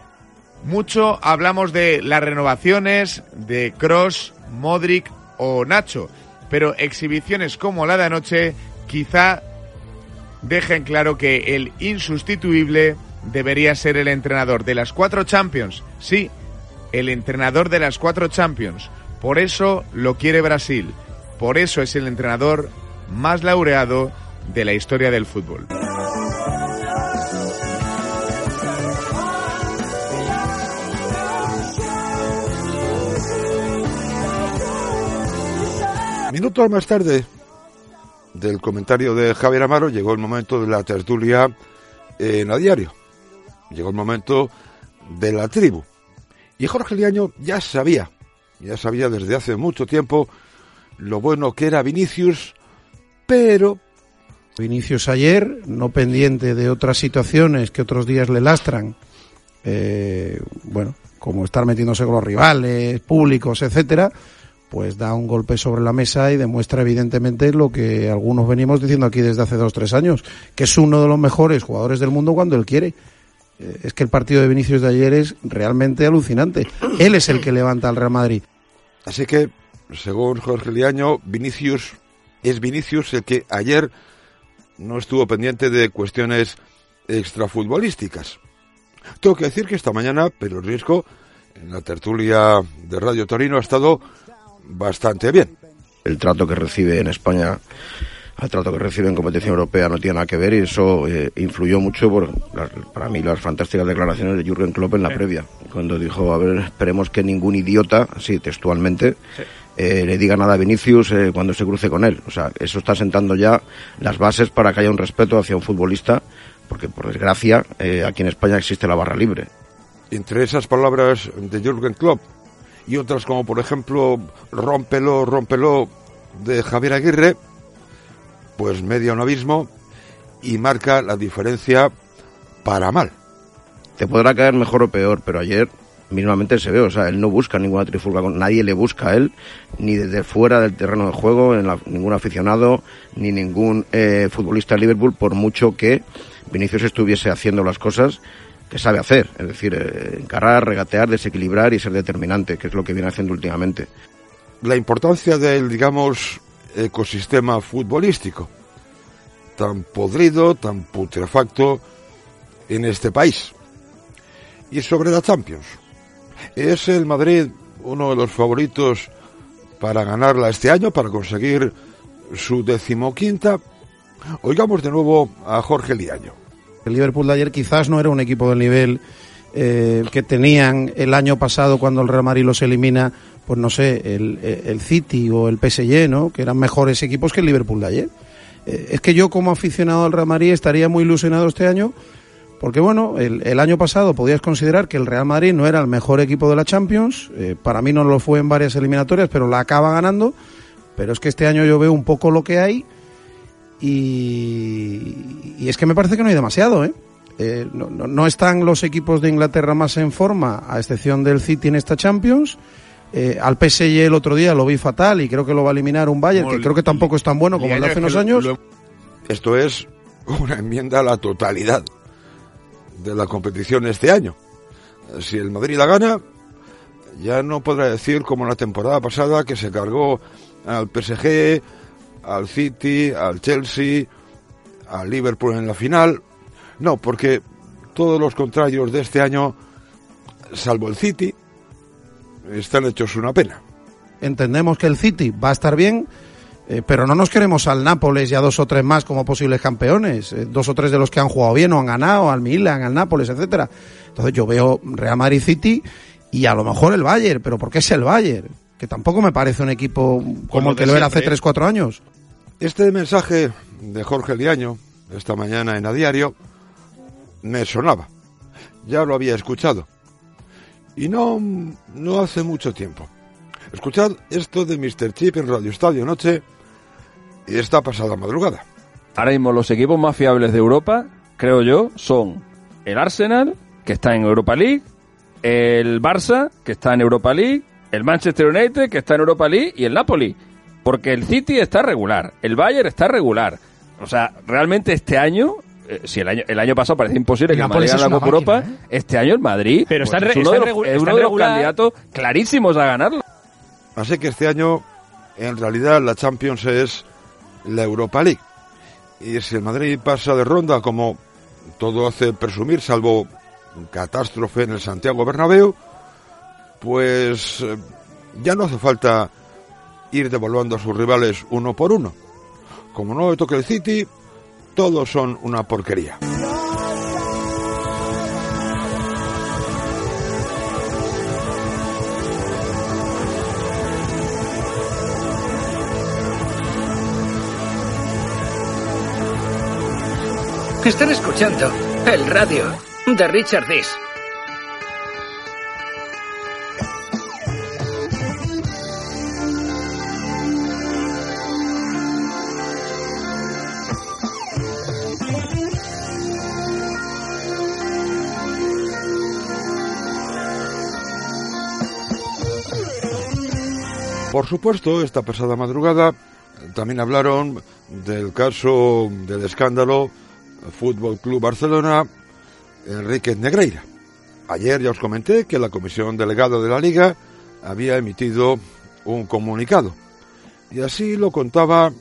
Mucho hablamos de las renovaciones de Cross, Modric o Nacho, pero exhibiciones como la de anoche quizá dejen claro que el insustituible debería ser el entrenador de las cuatro Champions. Sí, el entrenador de las cuatro Champions. Por eso lo quiere Brasil. Por eso es el entrenador más laureado de la historia del fútbol. Minutos más tarde del comentario de Javier Amaro llegó el momento de la tertulia en a diario. Llegó el momento de la tribu. Y Jorge Liaño ya sabía, ya sabía desde hace mucho tiempo lo bueno que era Vinicius, pero Vinicius ayer, no pendiente de otras situaciones que otros días le lastran, eh, bueno, como estar metiéndose con los rivales, públicos, etcétera, pues da un golpe sobre la mesa y demuestra evidentemente lo que algunos venimos diciendo aquí desde hace dos tres años, que es uno de los mejores jugadores del mundo cuando él quiere. Eh, es que el partido de Vinicius de ayer es realmente alucinante. Él es el que levanta al Real Madrid. Así que, según Jorge Liaño, Vinicius es Vinicius el que ayer no estuvo pendiente de cuestiones extrafutbolísticas. Tengo que decir que esta mañana, pero el riesgo en la tertulia de Radio Torino ha estado bastante bien. El trato que recibe en España al trato que recibe en competición europea no tiene nada que ver y eso eh, influyó mucho por las- para mí las fantásticas declaraciones de Jürgen Klopp en la previa cuando dijo a ver esperemos que ningún idiota así textualmente eh, le diga nada a Vinicius eh, cuando se cruce con él o sea eso está sentando ya las bases para que haya un respeto hacia un futbolista porque por desgracia eh, aquí en España existe la barra libre Entre esas palabras de Jürgen Klopp y otras como, por ejemplo, rómpelo, rómpelo de Javier Aguirre, pues media un abismo y marca la diferencia para mal. te podrá caer mejor o peor, pero ayer mínimamente se ve, o sea, él no busca ninguna trifulca, nadie le busca a él, ni desde fuera del terreno de juego, en la- ningún aficionado, ni ningún eh, futbolista de Liverpool, por mucho que Vinicius estuviese haciendo las cosas que sabe hacer, es decir, eh, encarar, regatear, desequilibrar y ser determinante, que es lo que viene haciendo últimamente. La importancia del, digamos, ecosistema futbolístico, tan podrido, tan putrefacto en este país. Y sobre la Champions, ¿es el Madrid uno de los favoritos para ganarla este año, para conseguir su decimoquinta? Oigamos de nuevo a Jorge Liaño. El Liverpool de ayer quizás no era un equipo del nivel eh, que tenían el año pasado cuando el Real Madrid los elimina, pues no sé, el, el City o el PSG, ¿no? Que eran mejores equipos que el Liverpool de ayer. Eh, es que yo como aficionado al Real Madrid estaría muy ilusionado este año porque bueno, el, el año pasado podías considerar que el Real Madrid no era el mejor equipo de la Champions, eh, para mí no lo fue en varias eliminatorias, pero la acaba ganando, pero es que este año yo veo un poco lo que hay y, y es que me parece que no hay demasiado, ¿eh? Eh, no, no- no están los equipos de Inglaterra más en forma, a excepción del City en esta Champions. Eh, al PSG el otro día lo vi fatal y creo que lo va a eliminar un Bayern, que creo que tampoco es tan bueno como el de hace unos años. Esto es una enmienda a la totalidad de la competición este año. Si el Madrid la gana, ya no podrá decir como la temporada pasada que se cargó al PSG, al City, al Chelsea, al Liverpool en la final. No, porque todos los contrarios de este año, salvo el City, están hechos una pena. Entendemos que el City va a estar bien, eh, pero no nos queremos al Nápoles y a dos o tres más como posibles campeones. Eh, dos o tres de los que han jugado bien o han ganado, al Milan, al Nápoles, etcétera. Entonces yo veo Real Madrid City y a lo mejor el Bayern, pero ¿por qué es el Bayern? Que tampoco me parece un equipo como el que lo era hace siempre. 3-4 años. Este mensaje de Jorge Liaño, esta mañana en A Diario, me sonaba. Ya lo había escuchado. Y no, no hace mucho tiempo. Escuchad esto de Mr. Chip en Radio Estadio Noche y esta pasada madrugada. Ahora mismo los equipos más fiables de Europa, creo yo, son el Arsenal, que está en Europa League, el Barça, que está en Europa League, el Manchester United, que está en Europa League, y el Napoli. Porque el City está regular, el Bayern está regular. O sea, realmente este año, eh, si el año, el año pasado parecía imposible que el Madrid ganara la Copa Europa, este año el Madrid Pero está pues, es uno, está de los, es uno de los candidatos clarísimos a ganarlo. Así que este año, en realidad, la Champions es la Europa League. Y si el Madrid pasa de ronda, como todo hace presumir, salvo catástrofe en el Santiago Bernabéu, pues eh, ya no hace falta ir devaluando a sus rivales uno por uno. Como no le toque el City, todos son una porquería. Están escuchando El radio de Richard Dis. Por supuesto, esta pasada madrugada también hablaron del caso del escándalo Fútbol Club Barcelona Enrique Negreira. Ayer ya os comenté que la comisión delegada de la Liga había emitido un comunicado. Y así lo contaba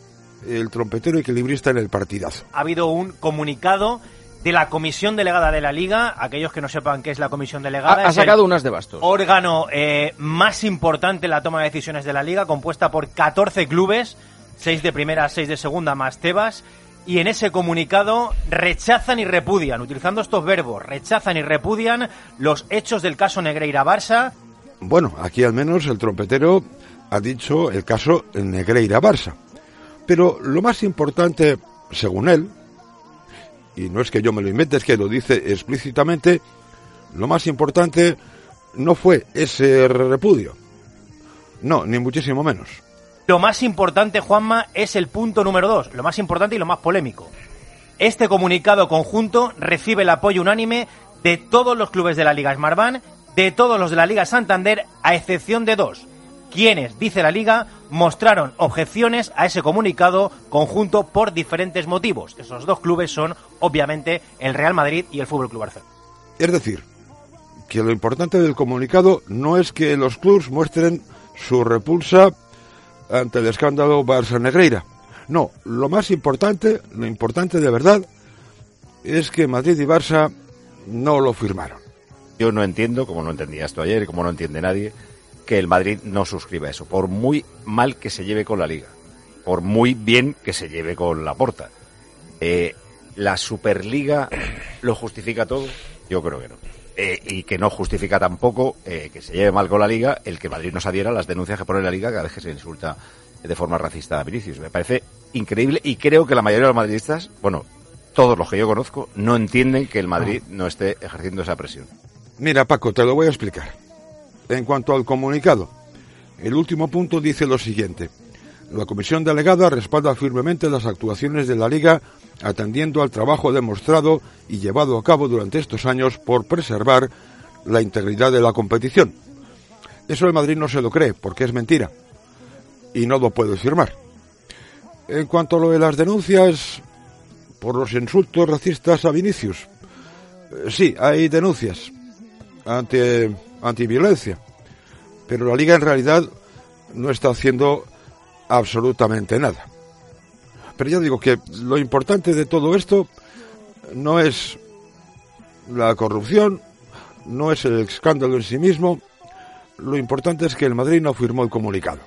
el trompetero equilibrista en el partidazo. ha habido un comunicado de la comisión delegada de la liga. Aquellos que no sepan qué es la comisión delegada, Ha, sacado unas de bastos. órgano eh, más importante en la toma de decisiones de la liga, compuesta por 14 clubes, 6 de primera, 6 de segunda, más Tebas. Y en ese comunicado rechazan y repudian, utilizando estos verbos, rechazan y repudian los hechos del caso Negreira-Barça, Bueno, aquí al menos el trompetero ha dicho el caso Negreira-Barça. Pero lo más importante, según él, y no es que yo me lo invente, es que lo dice explícitamente, lo más importante no fue ese repudio. No, ni muchísimo menos. Lo más importante, Juanma, es el punto número dos, lo más importante y lo más polémico. Este comunicado conjunto recibe el apoyo unánime de todos los clubes de la Liga Smartbank, de todos los de la Liga Santander, a excepción de dos, quienes, dice la Liga, mostraron objeciones a ese comunicado conjunto por diferentes motivos. Esos dos clubes son, obviamente, el Real Madrid y el Fútbol Club Barcelona. Es decir, que lo importante del comunicado no es que los clubes muestren su repulsa ante el escándalo Barça Negreira. No, lo más importante, lo importante de verdad, es que Madrid y Barça no lo firmaron. Yo no entiendo, como no entendía esto ayer como no entiende nadie, que el Madrid no suscriba eso, por muy mal que se lleve con la Liga, por muy bien que se lleve con la Porta. Eh, ¿La Superliga lo justifica todo? Yo creo que no. Eh, y que no justifica tampoco eh, que se lleve mal con la Liga el que Madrid no se adhiera a las denuncias que pone la Liga cada vez que se insulta de forma racista a Vinicius. Me parece increíble y creo que la mayoría de los madridistas, bueno, todos los que yo conozco, no entienden que el Madrid no esté ejerciendo esa presión. Mira, Paco, te lo voy a explicar. En cuanto al comunicado, el último punto dice lo siguiente. La comisión delegada respalda firmemente las actuaciones de la Liga atendiendo al trabajo demostrado y llevado a cabo durante estos años por preservar la integridad de la competición. Eso el Madrid no se lo cree, porque es mentira. Y no lo puede firmar. En cuanto a lo de las denuncias por los insultos racistas a Vinicius, eh, sí, hay denuncias ante antiviolencia, pero la Liga en realidad no está haciendo absolutamente nada. Pero ya digo que lo importante de todo esto no es la corrupción, no es el escándalo en sí mismo, lo importante es que el Madrid no firmó el comunicado.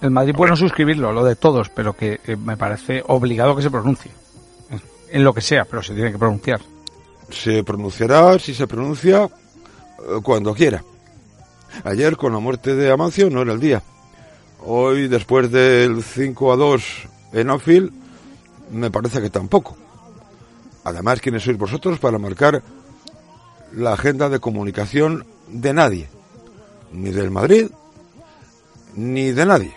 El Madrid puede no suscribirlo, lo de todos, pero que eh, me parece obligado que se pronuncie. En lo que sea, pero se tiene que pronunciar. Se pronunciará, si se pronuncia, eh, cuando quiera. Ayer, con la muerte de Amancio, no era el día. Hoy, después del 5 a 2 en Anfield, me parece que tampoco. Además, ¿quiénes sois vosotros para marcar la agenda de comunicación de nadie? Ni del Madrid, ni de nadie.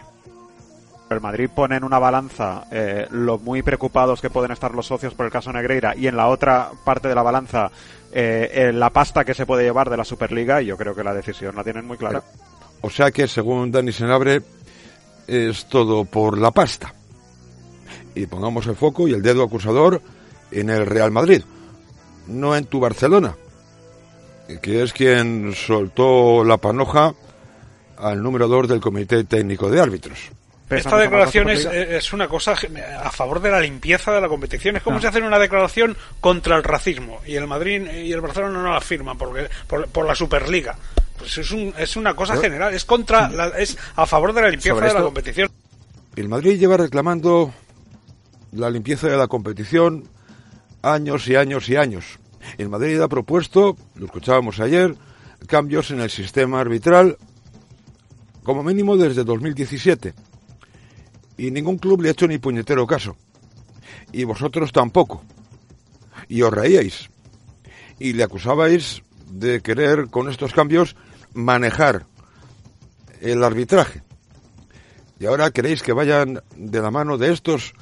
El Madrid pone en una balanza eh, lo muy preocupados que pueden estar los socios por el caso Negreira y en la otra parte de la balanza eh, eh, la pasta que se puede llevar de la Superliga y yo creo que la decisión la tienen muy clara. O sea que, según Dani Senabre, es todo por la pasta. Y pongamos el foco y el dedo acusador en el Real Madrid, no en tu Barcelona, que es quien soltó la panoja al número 2 del Comité Técnico de Árbitros. Esta declaración es, es una cosa a favor de la limpieza de la competición. Es como Ah. si hacen una declaración contra el racismo y el Madrid y el Barcelona no la firman porque, por, por la Superliga. Pues es, un, es una cosa general, es contra la- es a favor de la limpieza de la competición. El Madrid lleva reclamando la limpieza de la competición años y años y años. El Madrid ha propuesto, lo escuchábamos ayer, cambios en el sistema arbitral, como mínimo desde 2017. Y ningún club le ha hecho ni puñetero caso. Y vosotros tampoco. Y os reíais. y le acusabais de querer con estos cambios manejar el arbitraje. Y ahora queréis que vayan de la mano de estos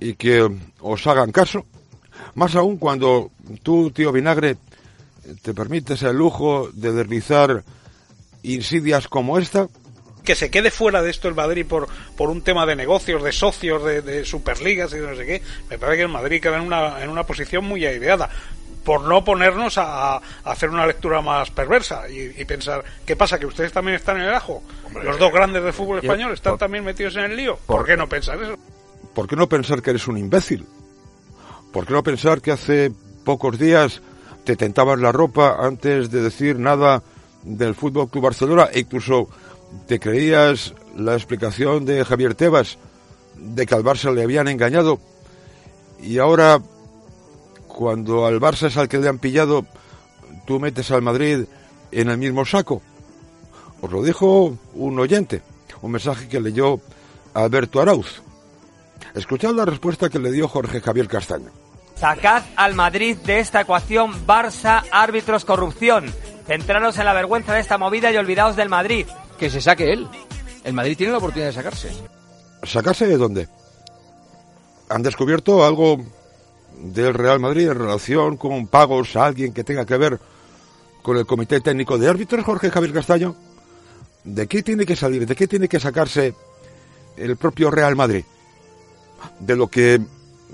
y que os hagan caso. Más aún cuando tú, tío Vinagre, te permites el lujo de deslizar insidias como esta. que se quede fuera de esto el Madrid por, por un tema de negocios, de socios, de, de superligas y de no sé qué, me parece que el Madrid queda en una, en una posición muy aireada. Por no ponernos a, a hacer una lectura más perversa y, y pensar, ¿qué pasa? ¿Que ustedes también están en el ajo? Los dos grandes del fútbol español están por- también metidos en el lío. ¿Por qué no pensar eso? ¿Por qué no pensar que eres un imbécil? ¿Por qué no pensar que hace pocos días te tentabas la ropa antes de decir nada del Fútbol Club Barcelona e incluso te creías la explicación de Javier Tebas de que al Barça le habían engañado y ahora cuando al Barça es al que le han pillado tú metes al Madrid en el mismo saco? Os lo dijo un oyente, un mensaje que leyó Alberto Arauz. Escuchad la respuesta que le dio Jorge Javier Castaño. Sacad al Madrid de esta ecuación Barça, árbitros, corrupción. Centraros en la vergüenza de esta movida y olvidaos del Madrid. Que se saque él. El Madrid tiene la oportunidad de sacarse. ¿Sacarse de dónde? ¿Han descubierto algo del Real Madrid en relación con pagos a alguien que tenga que ver con el Comité Técnico de Árbitros, Jorge Javier Castaño? ¿De qué tiene que salir? ¿De qué tiene que sacarse el propio Real Madrid? ¿De lo que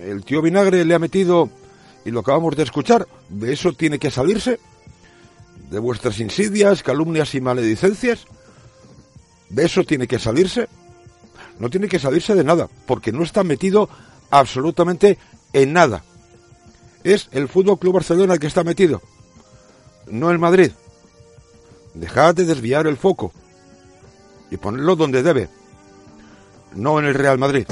el tío Vinagre le ha metido y lo acabamos de escuchar? ¿De eso tiene que salirse? ¿De vuestras insidias, calumnias y maledicencias? ¿De eso tiene que salirse? no tiene que salirse de nada, porque no está metido absolutamente en nada. Es el Fútbol Club Barcelona el que está metido, no el Madrid. Dejad de desviar el foco y ponerlo donde debe, no en el Real Madrid.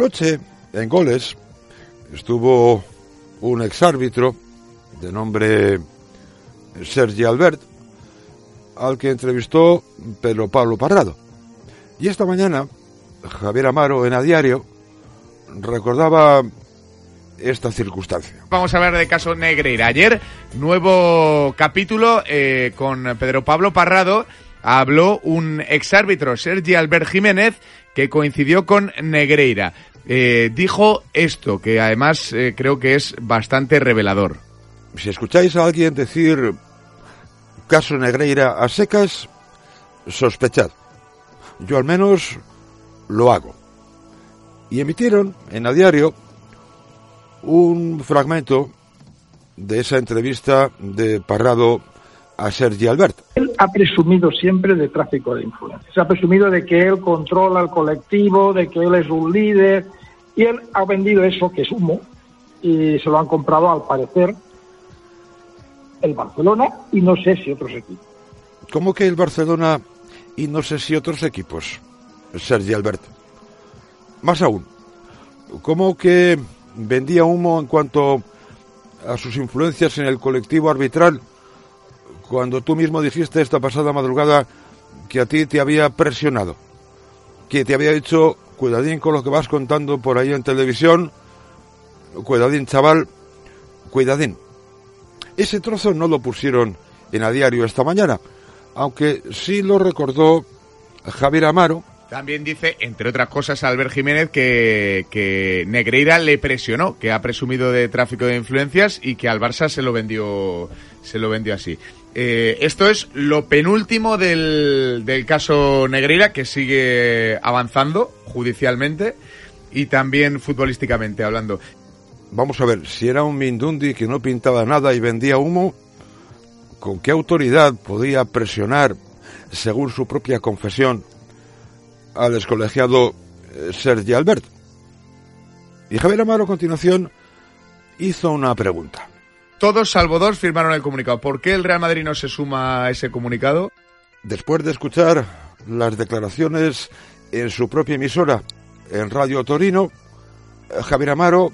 Anoche, en goles, estuvo un exárbitro de nombre Sergi Albert, al que entrevistó Pedro Pablo Parrado. Y esta mañana, Javier Amaro, en A Diario, recordaba esta circunstancia. Vamos a hablar del caso Negreira. Ayer, nuevo capítulo eh, con Pedro Pablo Parrado. Habló un exárbitro, Sergi Albert Jiménez, que coincidió con Negreira. Eh, dijo esto, que además eh, creo que es bastante revelador. Si escucháis a alguien decir caso Negreira a secas, sospechad. Yo al menos lo hago. Y emitieron en a diario un fragmento de esa entrevista de Parrado a Sergi Albert. Él ha presumido siempre de tráfico de influencias. Ha presumido de que él controla el colectivo, de que él es un líder, y él ha vendido eso, que es humo, y se lo han comprado, al parecer, el Barcelona y no sé si otros equipos. ¿Cómo que el Barcelona y no sé si otros equipos? Sergi Albert. Más aún, ¿cómo que vendía humo en cuanto a sus influencias en el colectivo arbitral cuando tú mismo dijiste esta pasada madrugada que a ti te había presionado? Que te había dicho, cuidadín con lo que vas contando por ahí en televisión, cuidadín chaval, cuidadín. Ese trozo no lo pusieron en a diario esta mañana, aunque sí lo recordó Javier Amaro. También dice, entre otras cosas, Albert Jiménez que, que Negreira le presionó, que ha presumido de tráfico de influencias y que al Barça se lo vendió, se lo vendió así. Eh, esto es lo penúltimo del, del caso Negreira, que sigue avanzando judicialmente y también futbolísticamente hablando. Vamos a ver, si era un Mindundi que no pintaba nada y vendía humo, ¿con qué autoridad podía presionar según su propia confesión, al descolegiado eh, Sergi Albert. Y Javier Amaro a continuación hizo una pregunta. Todos, salvo dos, firmaron el comunicado. ¿Por qué el Real Madrid no se suma a ese comunicado? Después de escuchar las declaraciones en su propia emisora, en Radio Torino, eh, Javier Amaro,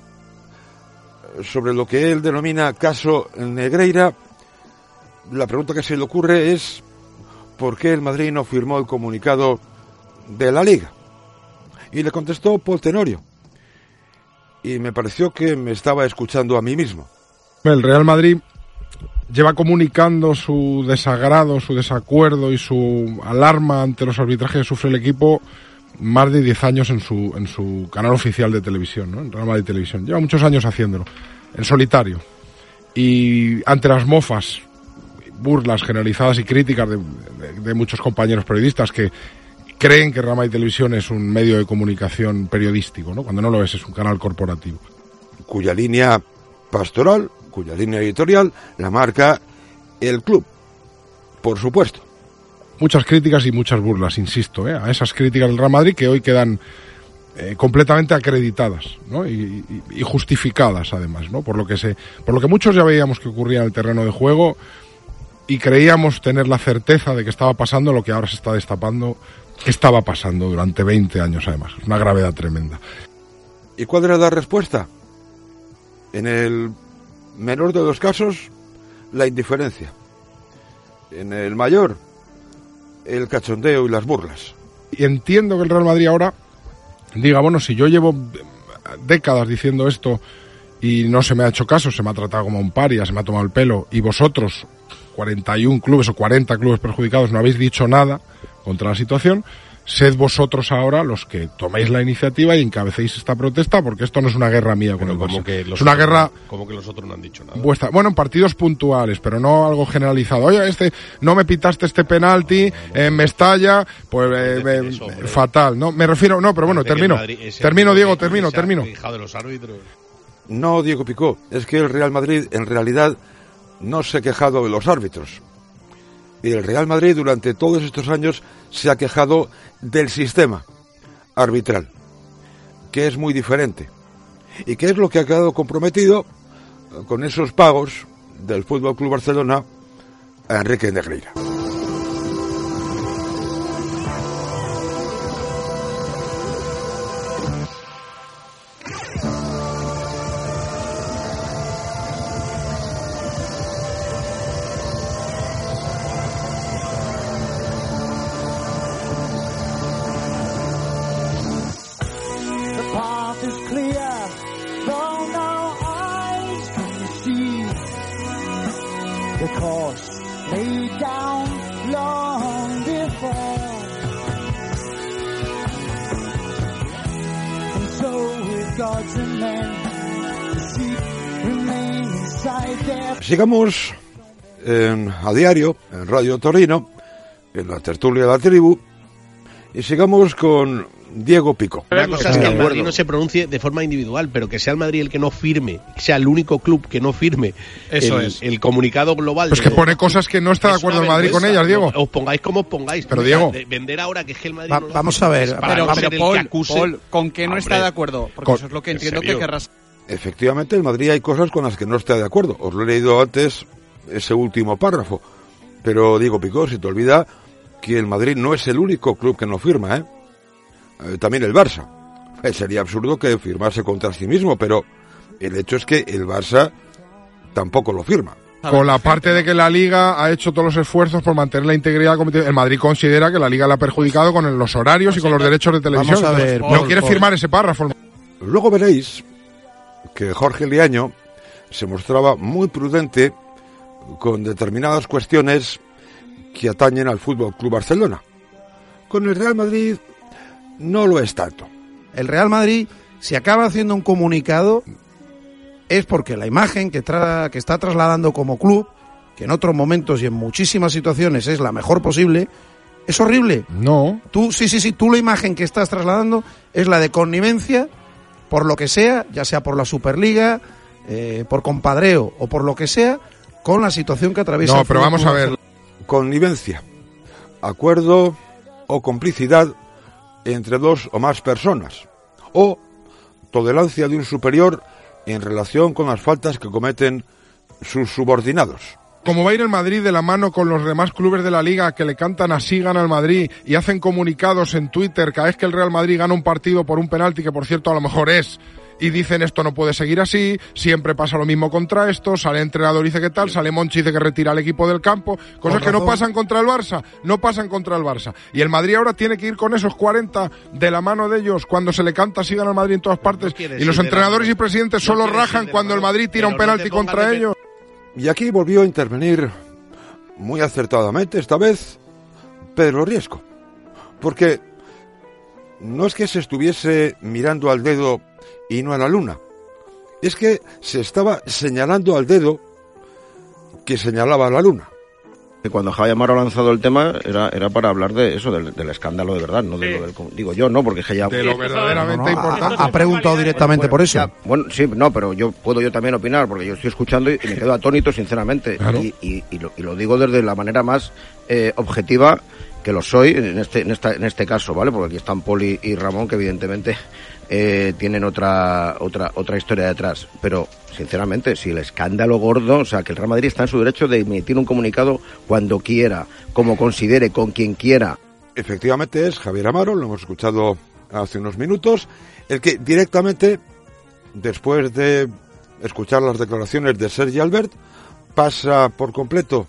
sobre lo que él denomina caso Negreira, la pregunta que se le ocurre es ¿por qué el Madrid no firmó el comunicado de la Liga? Y le contestó Paul Tenorio. Y me pareció que me estaba escuchando a mí mismo. El Real Madrid lleva comunicando su desagrado, su desacuerdo y su alarma ante los arbitrajes que sufre el equipo más de 10 años en su, en su canal oficial de televisión, ¿no? en Real Madrid Televisión. Lleva muchos años haciéndolo, en solitario. Y ante las mofas, burlas generalizadas y críticas de, de- muchos compañeros periodistas que creen que Real Madrid Televisión es un medio de comunicación periodístico, ¿no? cuando no lo es, es un canal corporativo. cuya línea pastoral, cuya línea editorial la marca el club, por supuesto. muchas críticas y muchas burlas, insisto, ¿eh? a esas críticas del Real Madrid que hoy quedan eh, completamente acreditadas ¿no? y, y- y justificadas además, ¿no? por lo que se, por lo que muchos ya veíamos que ocurría en el terreno de juego y creíamos tener la certeza de que estaba pasando lo que ahora se está destapando, que estaba pasando durante 20 años además, una gravedad tremenda. ¿Y cuál era la respuesta? En el menor de los casos, la indiferencia. En el mayor, el cachondeo y las burlas. Y entiendo que el Real Madrid ahora diga, bueno, si yo llevo décadas diciendo esto y no se me ha hecho caso, se me ha tratado como un paria, se me ha tomado el pelo, y vosotros, 41 clubes o 40 clubes perjudicados, no habéis dicho nada contra la situación, sed vosotros ahora los que toméis la iniciativa y encabecéis esta protesta, porque esto no es una guerra mía con el como que los Es una otros- guerra como que los otros no han dicho nada. vuestra, bueno, en partidos puntuales, pero no algo generalizado. Oye, este, no me pitaste este penalti en Mestalla, pues eh, eh, fatal, ¿no? Me refiero, no, pero bueno, termino. Termino, Diego, termino, termino. quejado de los árbitros. No, Diego Picó, es que el Real Madrid en realidad no se ha quejado de los árbitros. Y el Real Madrid durante todos estos años se ha quejado del sistema arbitral, que es muy diferente. Y que es lo que ha quedado comprometido eh, con esos pagos del Fútbol Club Barcelona a Enrique Negreira. Sigamos en- a diario en Radio Torino, en la tertulia de la tribu, y sigamos con Diego Pico. Una cosa es que el Madrid no se pronuncie de forma individual, pero que sea el Madrid el que no firme, que sea el único club que no firme Eso el, es. el comunicado global. Pues de- que pone cosas que no está de acuerdo el Madrid con vergüenza. ellas, Diego. Os pongáis como os pongáis. Pero, Diego. de vender ahora que es que el Madrid Va- no vamos a ver, pero- no pero Paul- que acuse. Paul, ¿con qué no está Hombre. de acuerdo? Porque Con- eso es lo que ¿En entiendo que querrás. Efectivamente, en Madrid hay cosas con las que no está de acuerdo. Os lo he leído antes, ese último párrafo. Pero Diego Pico, se te olvida que el Madrid no es el único club que no firma, ¿eh? Eh, también el Barça. Eh, sería absurdo que firmase contra sí mismo, pero el hecho es que el Barça tampoco lo firma. Con la parte de que la Liga ha hecho todos los esfuerzos por mantener la integridad del comité. El Madrid considera que la Liga le ha perjudicado con los horarios y con los derechos de televisión. Vamos a ver, Entonces, no quiere firmar ese párrafo. Luego veréis que Jorge Liaño se mostraba muy prudente con determinadas cuestiones que atañen al Fútbol Club Barcelona. Con el Real Madrid no lo es tanto. el Real Madrid, si acaba haciendo un comunicado, es porque la imagen que, tra- que está trasladando como club, que en otros momentos y en muchísimas situaciones es la mejor posible, es horrible. No. Tú, sí, sí, sí, tú la imagen que estás trasladando es la de connivencia, por lo que sea, ya sea por la Superliga, eh, por compadreo o por lo que sea, con la situación que atraviesa. No, el pero vamos a ver. Connivencia. acuerdo o complicidad entre dos o más personas, o tolerancia de un superior en relación con las faltas que cometen sus subordinados. Como va a ir el Madrid de la mano con los demás clubes de la liga que le cantan así gana al Madrid y hacen comunicados en Twitter cada vez que el Real Madrid gana un partido por un penalti que por cierto a lo mejor es y dicen esto no puede seguir así, siempre pasa lo mismo contra esto, sale el entrenador y dice que tal, sale Monchi y dice que retira al equipo del campo, cosas que no pasan contra el Barça, no pasan contra el Barça. Y el Madrid ahora tiene que ir con esos 40 de la mano de ellos cuando se le canta así gana al Madrid en todas partes y los entrenadores y presidentes No solo rajan cuando el Madrid tira un no penalti contra ellos. Y aquí volvió a intervenir muy acertadamente esta vez Pedro Riesco. Porque no es que se estuviese mirando al dedo y no a la luna. Es que se estaba señalando al dedo que señalaba a la luna. Que cuando Javier Amaro ha lanzado el tema era, era para hablar de eso, del, del escándalo de verdad, no de lo del... Digo yo, no, porque es que ya... De lo verdaderamente No, no, ha- importante. Ha, preguntado directamente por eso. Ya, bueno, sí, no, pero yo puedo yo también opinar, porque yo estoy escuchando y, y me quedo atónito, sinceramente. Claro. Y, y- y lo, y lo digo desde la manera más eh, objetiva que lo soy en este, en, esta, en este caso, ¿vale? Porque aquí están Poli y Ramón, que evidentemente eh, tienen otra, otra, otra historia detrás. Pero, sinceramente, si el escándalo gordo, o sea, que el Real Madrid está en su derecho de emitir un comunicado cuando quiera, como considere, con quien quiera. Efectivamente es Javier Amaro, lo hemos escuchado hace unos minutos, el que directamente, después de escuchar las declaraciones de Sergi Albert, pasa por completo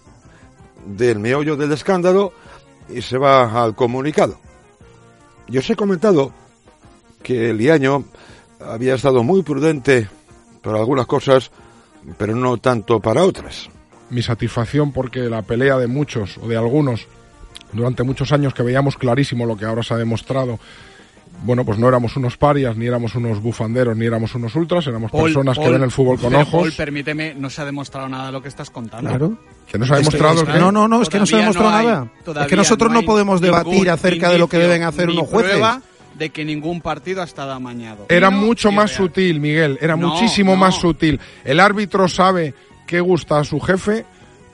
del meollo del escándalo y se va al comunicado. Yo os he comentado que Liaño había estado muy prudente para algunas cosas, pero no tanto para otras. mi satisfacción porque la pelea de muchos o de algunos durante muchos años que veíamos clarísimo lo que ahora se ha demostrado. Bueno, pues no éramos unos parias, ni éramos unos bufanderos, ni éramos unos ultras, éramos Paul, personas que ven el fútbol con pero, ojos. Paul, permíteme, no se ha demostrado nada de lo que estás contando. Claro. Que no se ha demostrado que- no, no, no, es que no se ha demostrado hay- nada. Es que nosotros no podemos debatir acerca de lo que deben hacer unos jueces. prueba de que ningún partido ha estado amañado. Era mucho más real. sutil, Miguel, era No, muchísimo no. más sutil. El árbitro sabe qué gusta a su jefe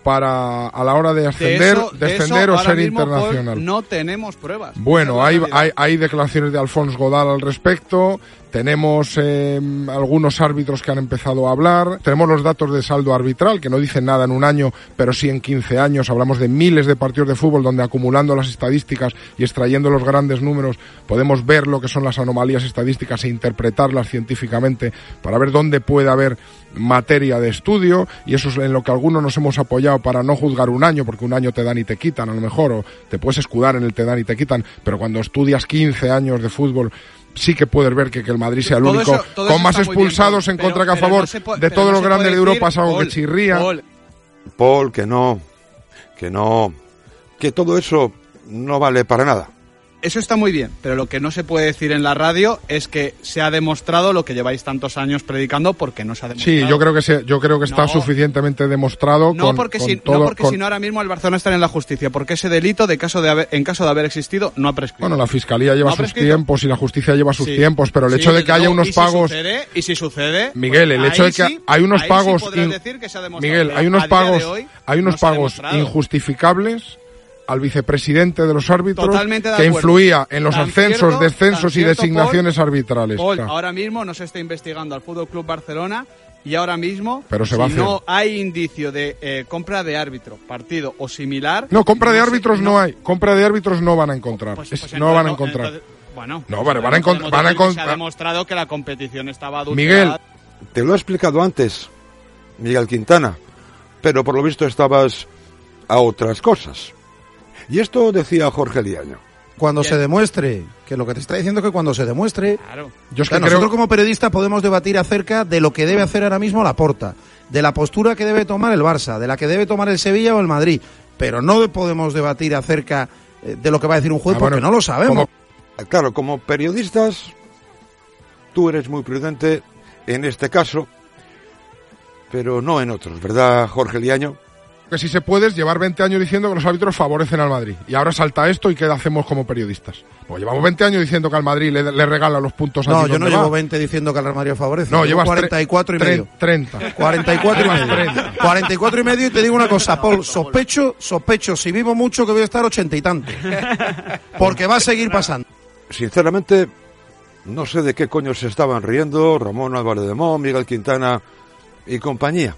para a la hora de De ascender, de descender eso o ser Paul, internacional. no tenemos pruebas. Bueno, hay, hay, hay declaraciones de Alfonso Godal al respecto, tenemos eh, algunos árbitros que han empezado a hablar, tenemos los datos de saldo arbitral, que no dicen nada en un año, pero sí en 15 años, hablamos de miles de partidos de fútbol donde acumulando las estadísticas y extrayendo los grandes números podemos ver lo que son las anomalías estadísticas e interpretarlas científicamente para ver dónde puede haber materia de estudio. Y eso es en lo que algunos nos hemos apoyado para no juzgar un año, porque un año te dan y te quitan a lo mejor, o te puedes escudar en el te dan y te quitan, pero cuando estudias 15 años de fútbol sí que puedes ver que, que el Madrid sea el Todo único eso- con más bien, expulsados en pero- contra que a favor no de todos no los grandes de Europa es algo que chirría. Paul, Paul, que no, que no, que todo eso no vale para nada. Eso está muy bien, pero lo que no se puede decir en la radio es que se ha demostrado lo que lleváis tantos años predicando porque no se ha demostrado. Sí, yo creo que se, yo creo que está No. suficientemente demostrado No con, porque, con si, todo, no porque con- si no ahora mismo el Barcelona está en la justicia, porque ese delito de caso de haber- en caso de haber existido no ha prescrito. Bueno, la fiscalía lleva ¿No ha sus tiempos y la justicia lleva sus Sí. tiempos, pero el Sí, hecho de que haya unos y si pagos sucede- y si sucede, Miguel, el pues hecho de que sí- hay unos pagos podrás in- decir que se ha demostrado, Miguel, hay unos pagos, hay unos pagos injustificables al vicepresidente de los árbitros Totalmente de que influía en los Tan ascensos, cierto- descensos y cierto, designaciones Paul, arbitrales. Paul, Claro. ahora mismo no se está investigando al Fútbol Club Barcelona y ahora mismo Pero se si va no hay indicio de eh, compra de árbitro, partido o similar. No, compra de árbitros no, hay. Compra de árbitros no van a encontrar. Pues- Es- pues no entonces van a encontrar. entonces- bueno, No, pues vale, van a podemos encont- van a decir que Se ha encontrar- demostrado que la competición estaba adulterada. Miguel, te lo he explicado antes, Miguel Quintana, pero por lo visto estabas a otras cosas. Y esto decía Jorge Liaño. Cuando se demuestre, que lo que te está diciendo es que cuando se demuestre, Yo es que O sea, nosotros creo- como periodistas podemos debatir acerca de lo que debe hacer ahora mismo la Porta, de la postura que debe tomar el Barça, de la que debe tomar el Sevilla o el Madrid, pero no podemos debatir acerca eh, de lo que va a decir un juez Ah, porque bueno, no lo sabemos. como- claro, como periodistas, tú eres muy prudente en este caso, pero no en otros, ¿verdad, Jorge Liaño? Que si se puede es llevar 20 años diciendo que los árbitros favorecen al Madrid. Y ahora salta esto y ¿qué hacemos como periodistas? Pues llevamos 20 años diciendo que al Madrid le, le regala los puntos No, yo no llevo va. 20 diciendo que al Real Madrid favorece. No, Llevo llevas tre- 44 y medio. 30. 44 y medio. 30. 44 y medio y te digo una cosa, Paul, sospecho, sospecho, si vivo mucho que voy a estar 80 y tanto. Porque va a seguir pasando. Sinceramente, no sé de qué coño se estaban riendo Ramón Álvarez de Mon, Miguel Quintana y compañía.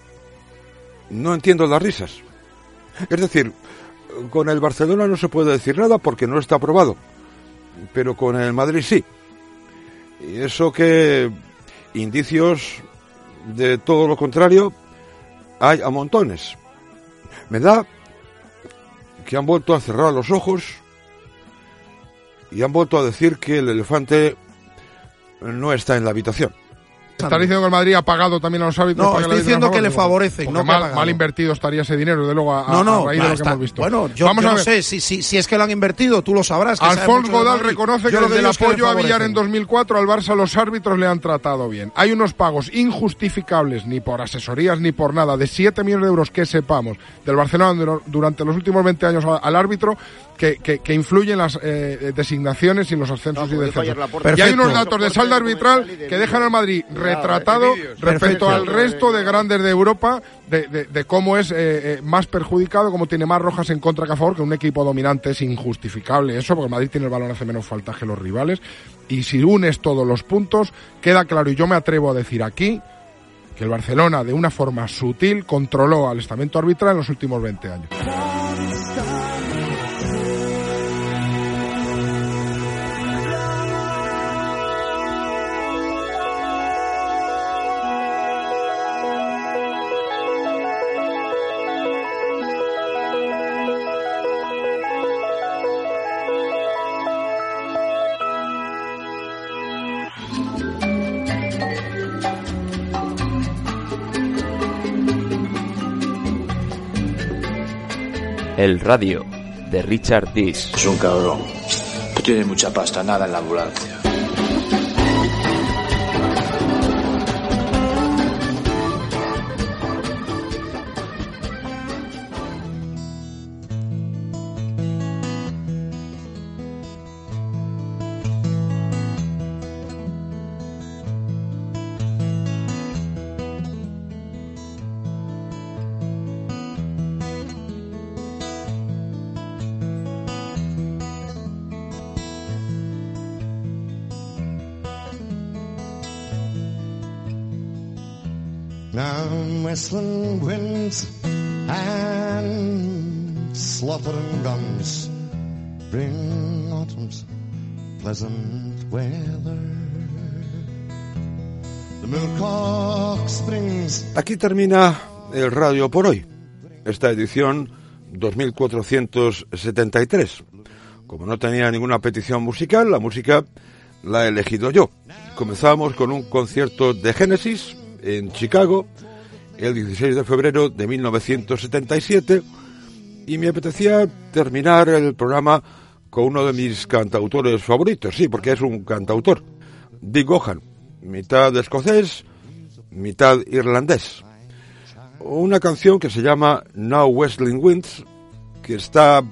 No entiendo las risas. Es decir, con el Barcelona no se puede decir nada porque no está aprobado, pero con el Madrid sí. Y eso que indicios de todo lo contrario hay a montones. Me da que han vuelto a cerrar los ojos y han vuelto a decir que el elefante no está en la habitación. ¿Estás diciendo que el Madrid ha pagado también a los árbitros? No, para estoy diciendo que le favor? favorecen, no mal, mal invertido estaría ese dinero, desde luego, a, No, a no, raíz de lo que está- hemos visto. Bueno, yo, Vamos yo a no ver. sé, si, si, si es que lo han invertido, tú lo sabrás. que Alfonso Godal reconoce que Yo desde el apoyo a Villar en 2004 al Barça los árbitros le han tratado bien. Hay unos pagos injustificables, ni por asesorías ni por nada, de 7 millones de euros que sepamos del Barcelona dur- durante los últimos 20 años al árbitro que, que, que influyen en las eh, designaciones y los ascensos y descensos. Y hay unos datos de saldo arbitral que dejan al Madrid retratado respecto al resto de grandes de Europa de, de- de cómo es eh, eh, más perjudicado, cómo tiene más rojas en contra que a favor, que un equipo dominante es injustificable eso, porque el Madrid tiene el balón hace menos falta que los rivales. Y si unes todos los puntos, queda claro, y yo me atrevo a decir aquí, que el Barcelona, de una forma sutil, controló al estamento arbitral en los últimos 20 años. El radio de Richard Dis. Es un cabrón. Tiene mucha pasta, nada en la ambulancia. Aquí termina el radio por hoy, esta edición 2473. Como no tenía ninguna petición musical, la música la he elegido yo. Comenzamos con un concierto de Genesis en Chicago el 16 de febrero de 1977 y me apetecía terminar el programa con uno de mis cantautores favoritos, sí, porque es un cantautor, Dick Gohan, mitad escocés, mitad irlandés. Una canción que se llama Now Westling Winds, que está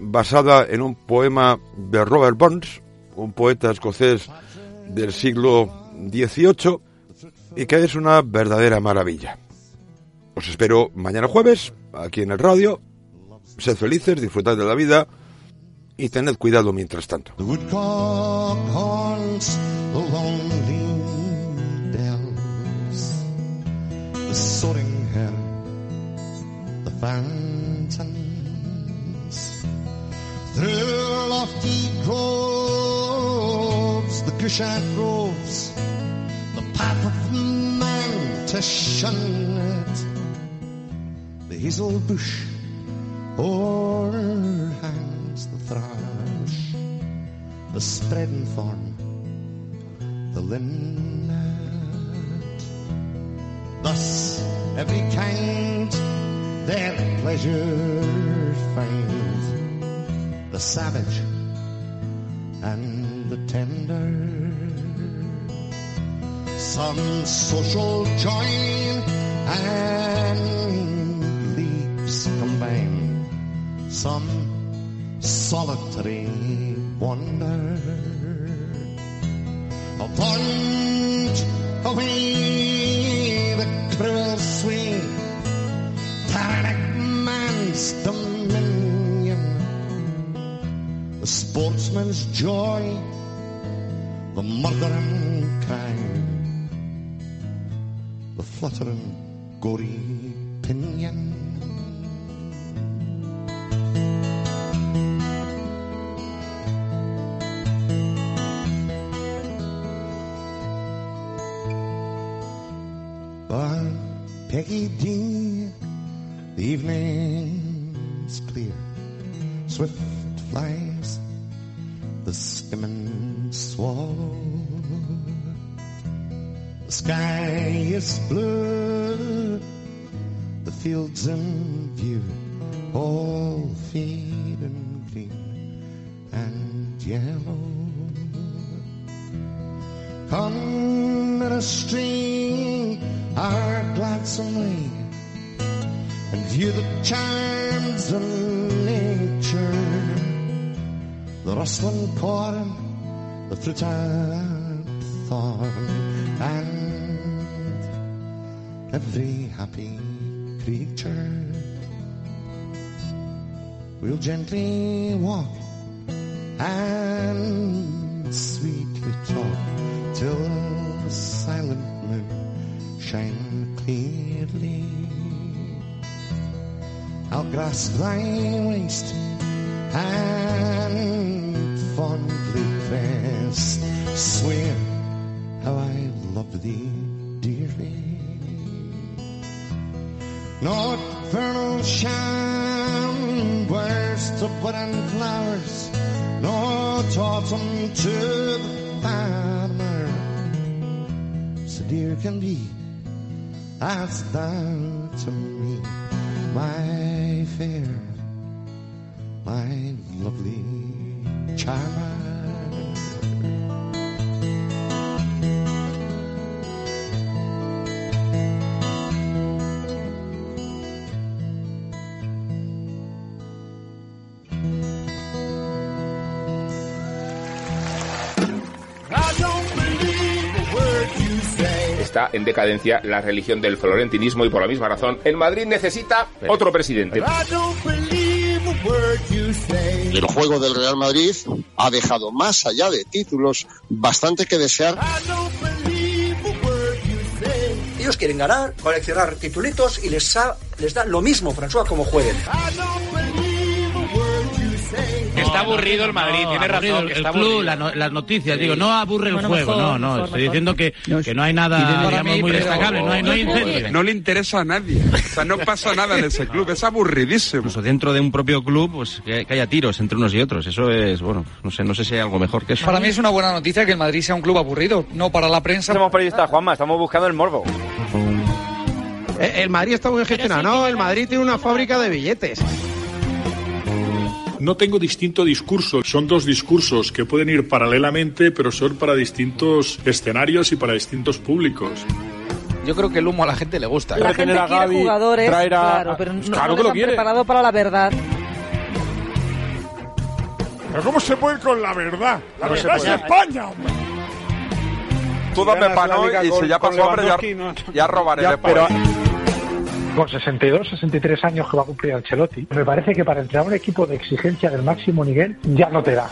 basada en un poema de Robert Burns, un poeta escocés del siglo XVIII, y que es una verdadera maravilla. Os espero mañana jueves, aquí en el radio. Sed felices, disfrutad de la vida y tened cuidado mientras tanto. Hazel bush o'erhangs the thrush, the spreading thorn, the linnet. Thus every kind their pleasure finds, the savage and the tender. Some social join and some solitary wonder. A punch away the cruel swing, tyrannic man's dominion, the sportsman's joy, the murdering crime, the fluttering gory pinion. And thorn, and every happy creature. We'll gently walk and sweetly talk till the silent moon shine clearly. I'll grasp thy waist and fondly swear how I love thee dearly. Nocturnal shine burst of budding flowers, not autumn to the farmer. So dear can be as thou to me, my fair, my lovely charmer. Está en decadencia la religión del florentinismo y por la misma razón el Madrid necesita otro presidente. El juego del Real Madrid ha dejado más allá de títulos bastante que desear. Ellos quieren ganar, coleccionar titulitos y les, les da lo mismo, François, como jueguen. Está aburrido el Madrid, tiene razón. el que está club, aburrido. la no- las noticias, digo, no aburre el Bueno, juego, mejor, no, no, mejor, estoy mejor. diciendo que, que no hay nada, digamos, muy destacable, no hay, no hay incendio. No le interesa a nadie. O sea, no pasa nada en ese club. Es aburridísimo. Incluso dentro de un propio club, pues que, que haya tiros entre unos y otros. Eso es, bueno, no sé, no sé si hay algo mejor que eso. Para mí es una buena noticia que el Madrid sea un club aburrido, no para la prensa. Somos periodistas, Juanma, estamos buscando el morbo. Eh, El Madrid está muy gestionado. No, el Madrid tiene una fábrica de billetes. No tengo distinto discurso, son dos discursos que pueden ir paralelamente, pero son para distintos escenarios y para distintos públicos. Yo creo que el humo a la gente le gusta. La gente quiere jugadores, claro, pero no, Claro no que lo quiere. preparado para la verdad. Pero ¿cómo se puede ir con la verdad? La No verdad es. España, hombre. Tú dame la liga y con- si ya pasó hambre, ya, ya robaré Ya, después. pero- Con 62, 63 años que va a cumplir Ancelotti, me parece que para entrar un equipo de exigencia del máximo nivel ya no te da.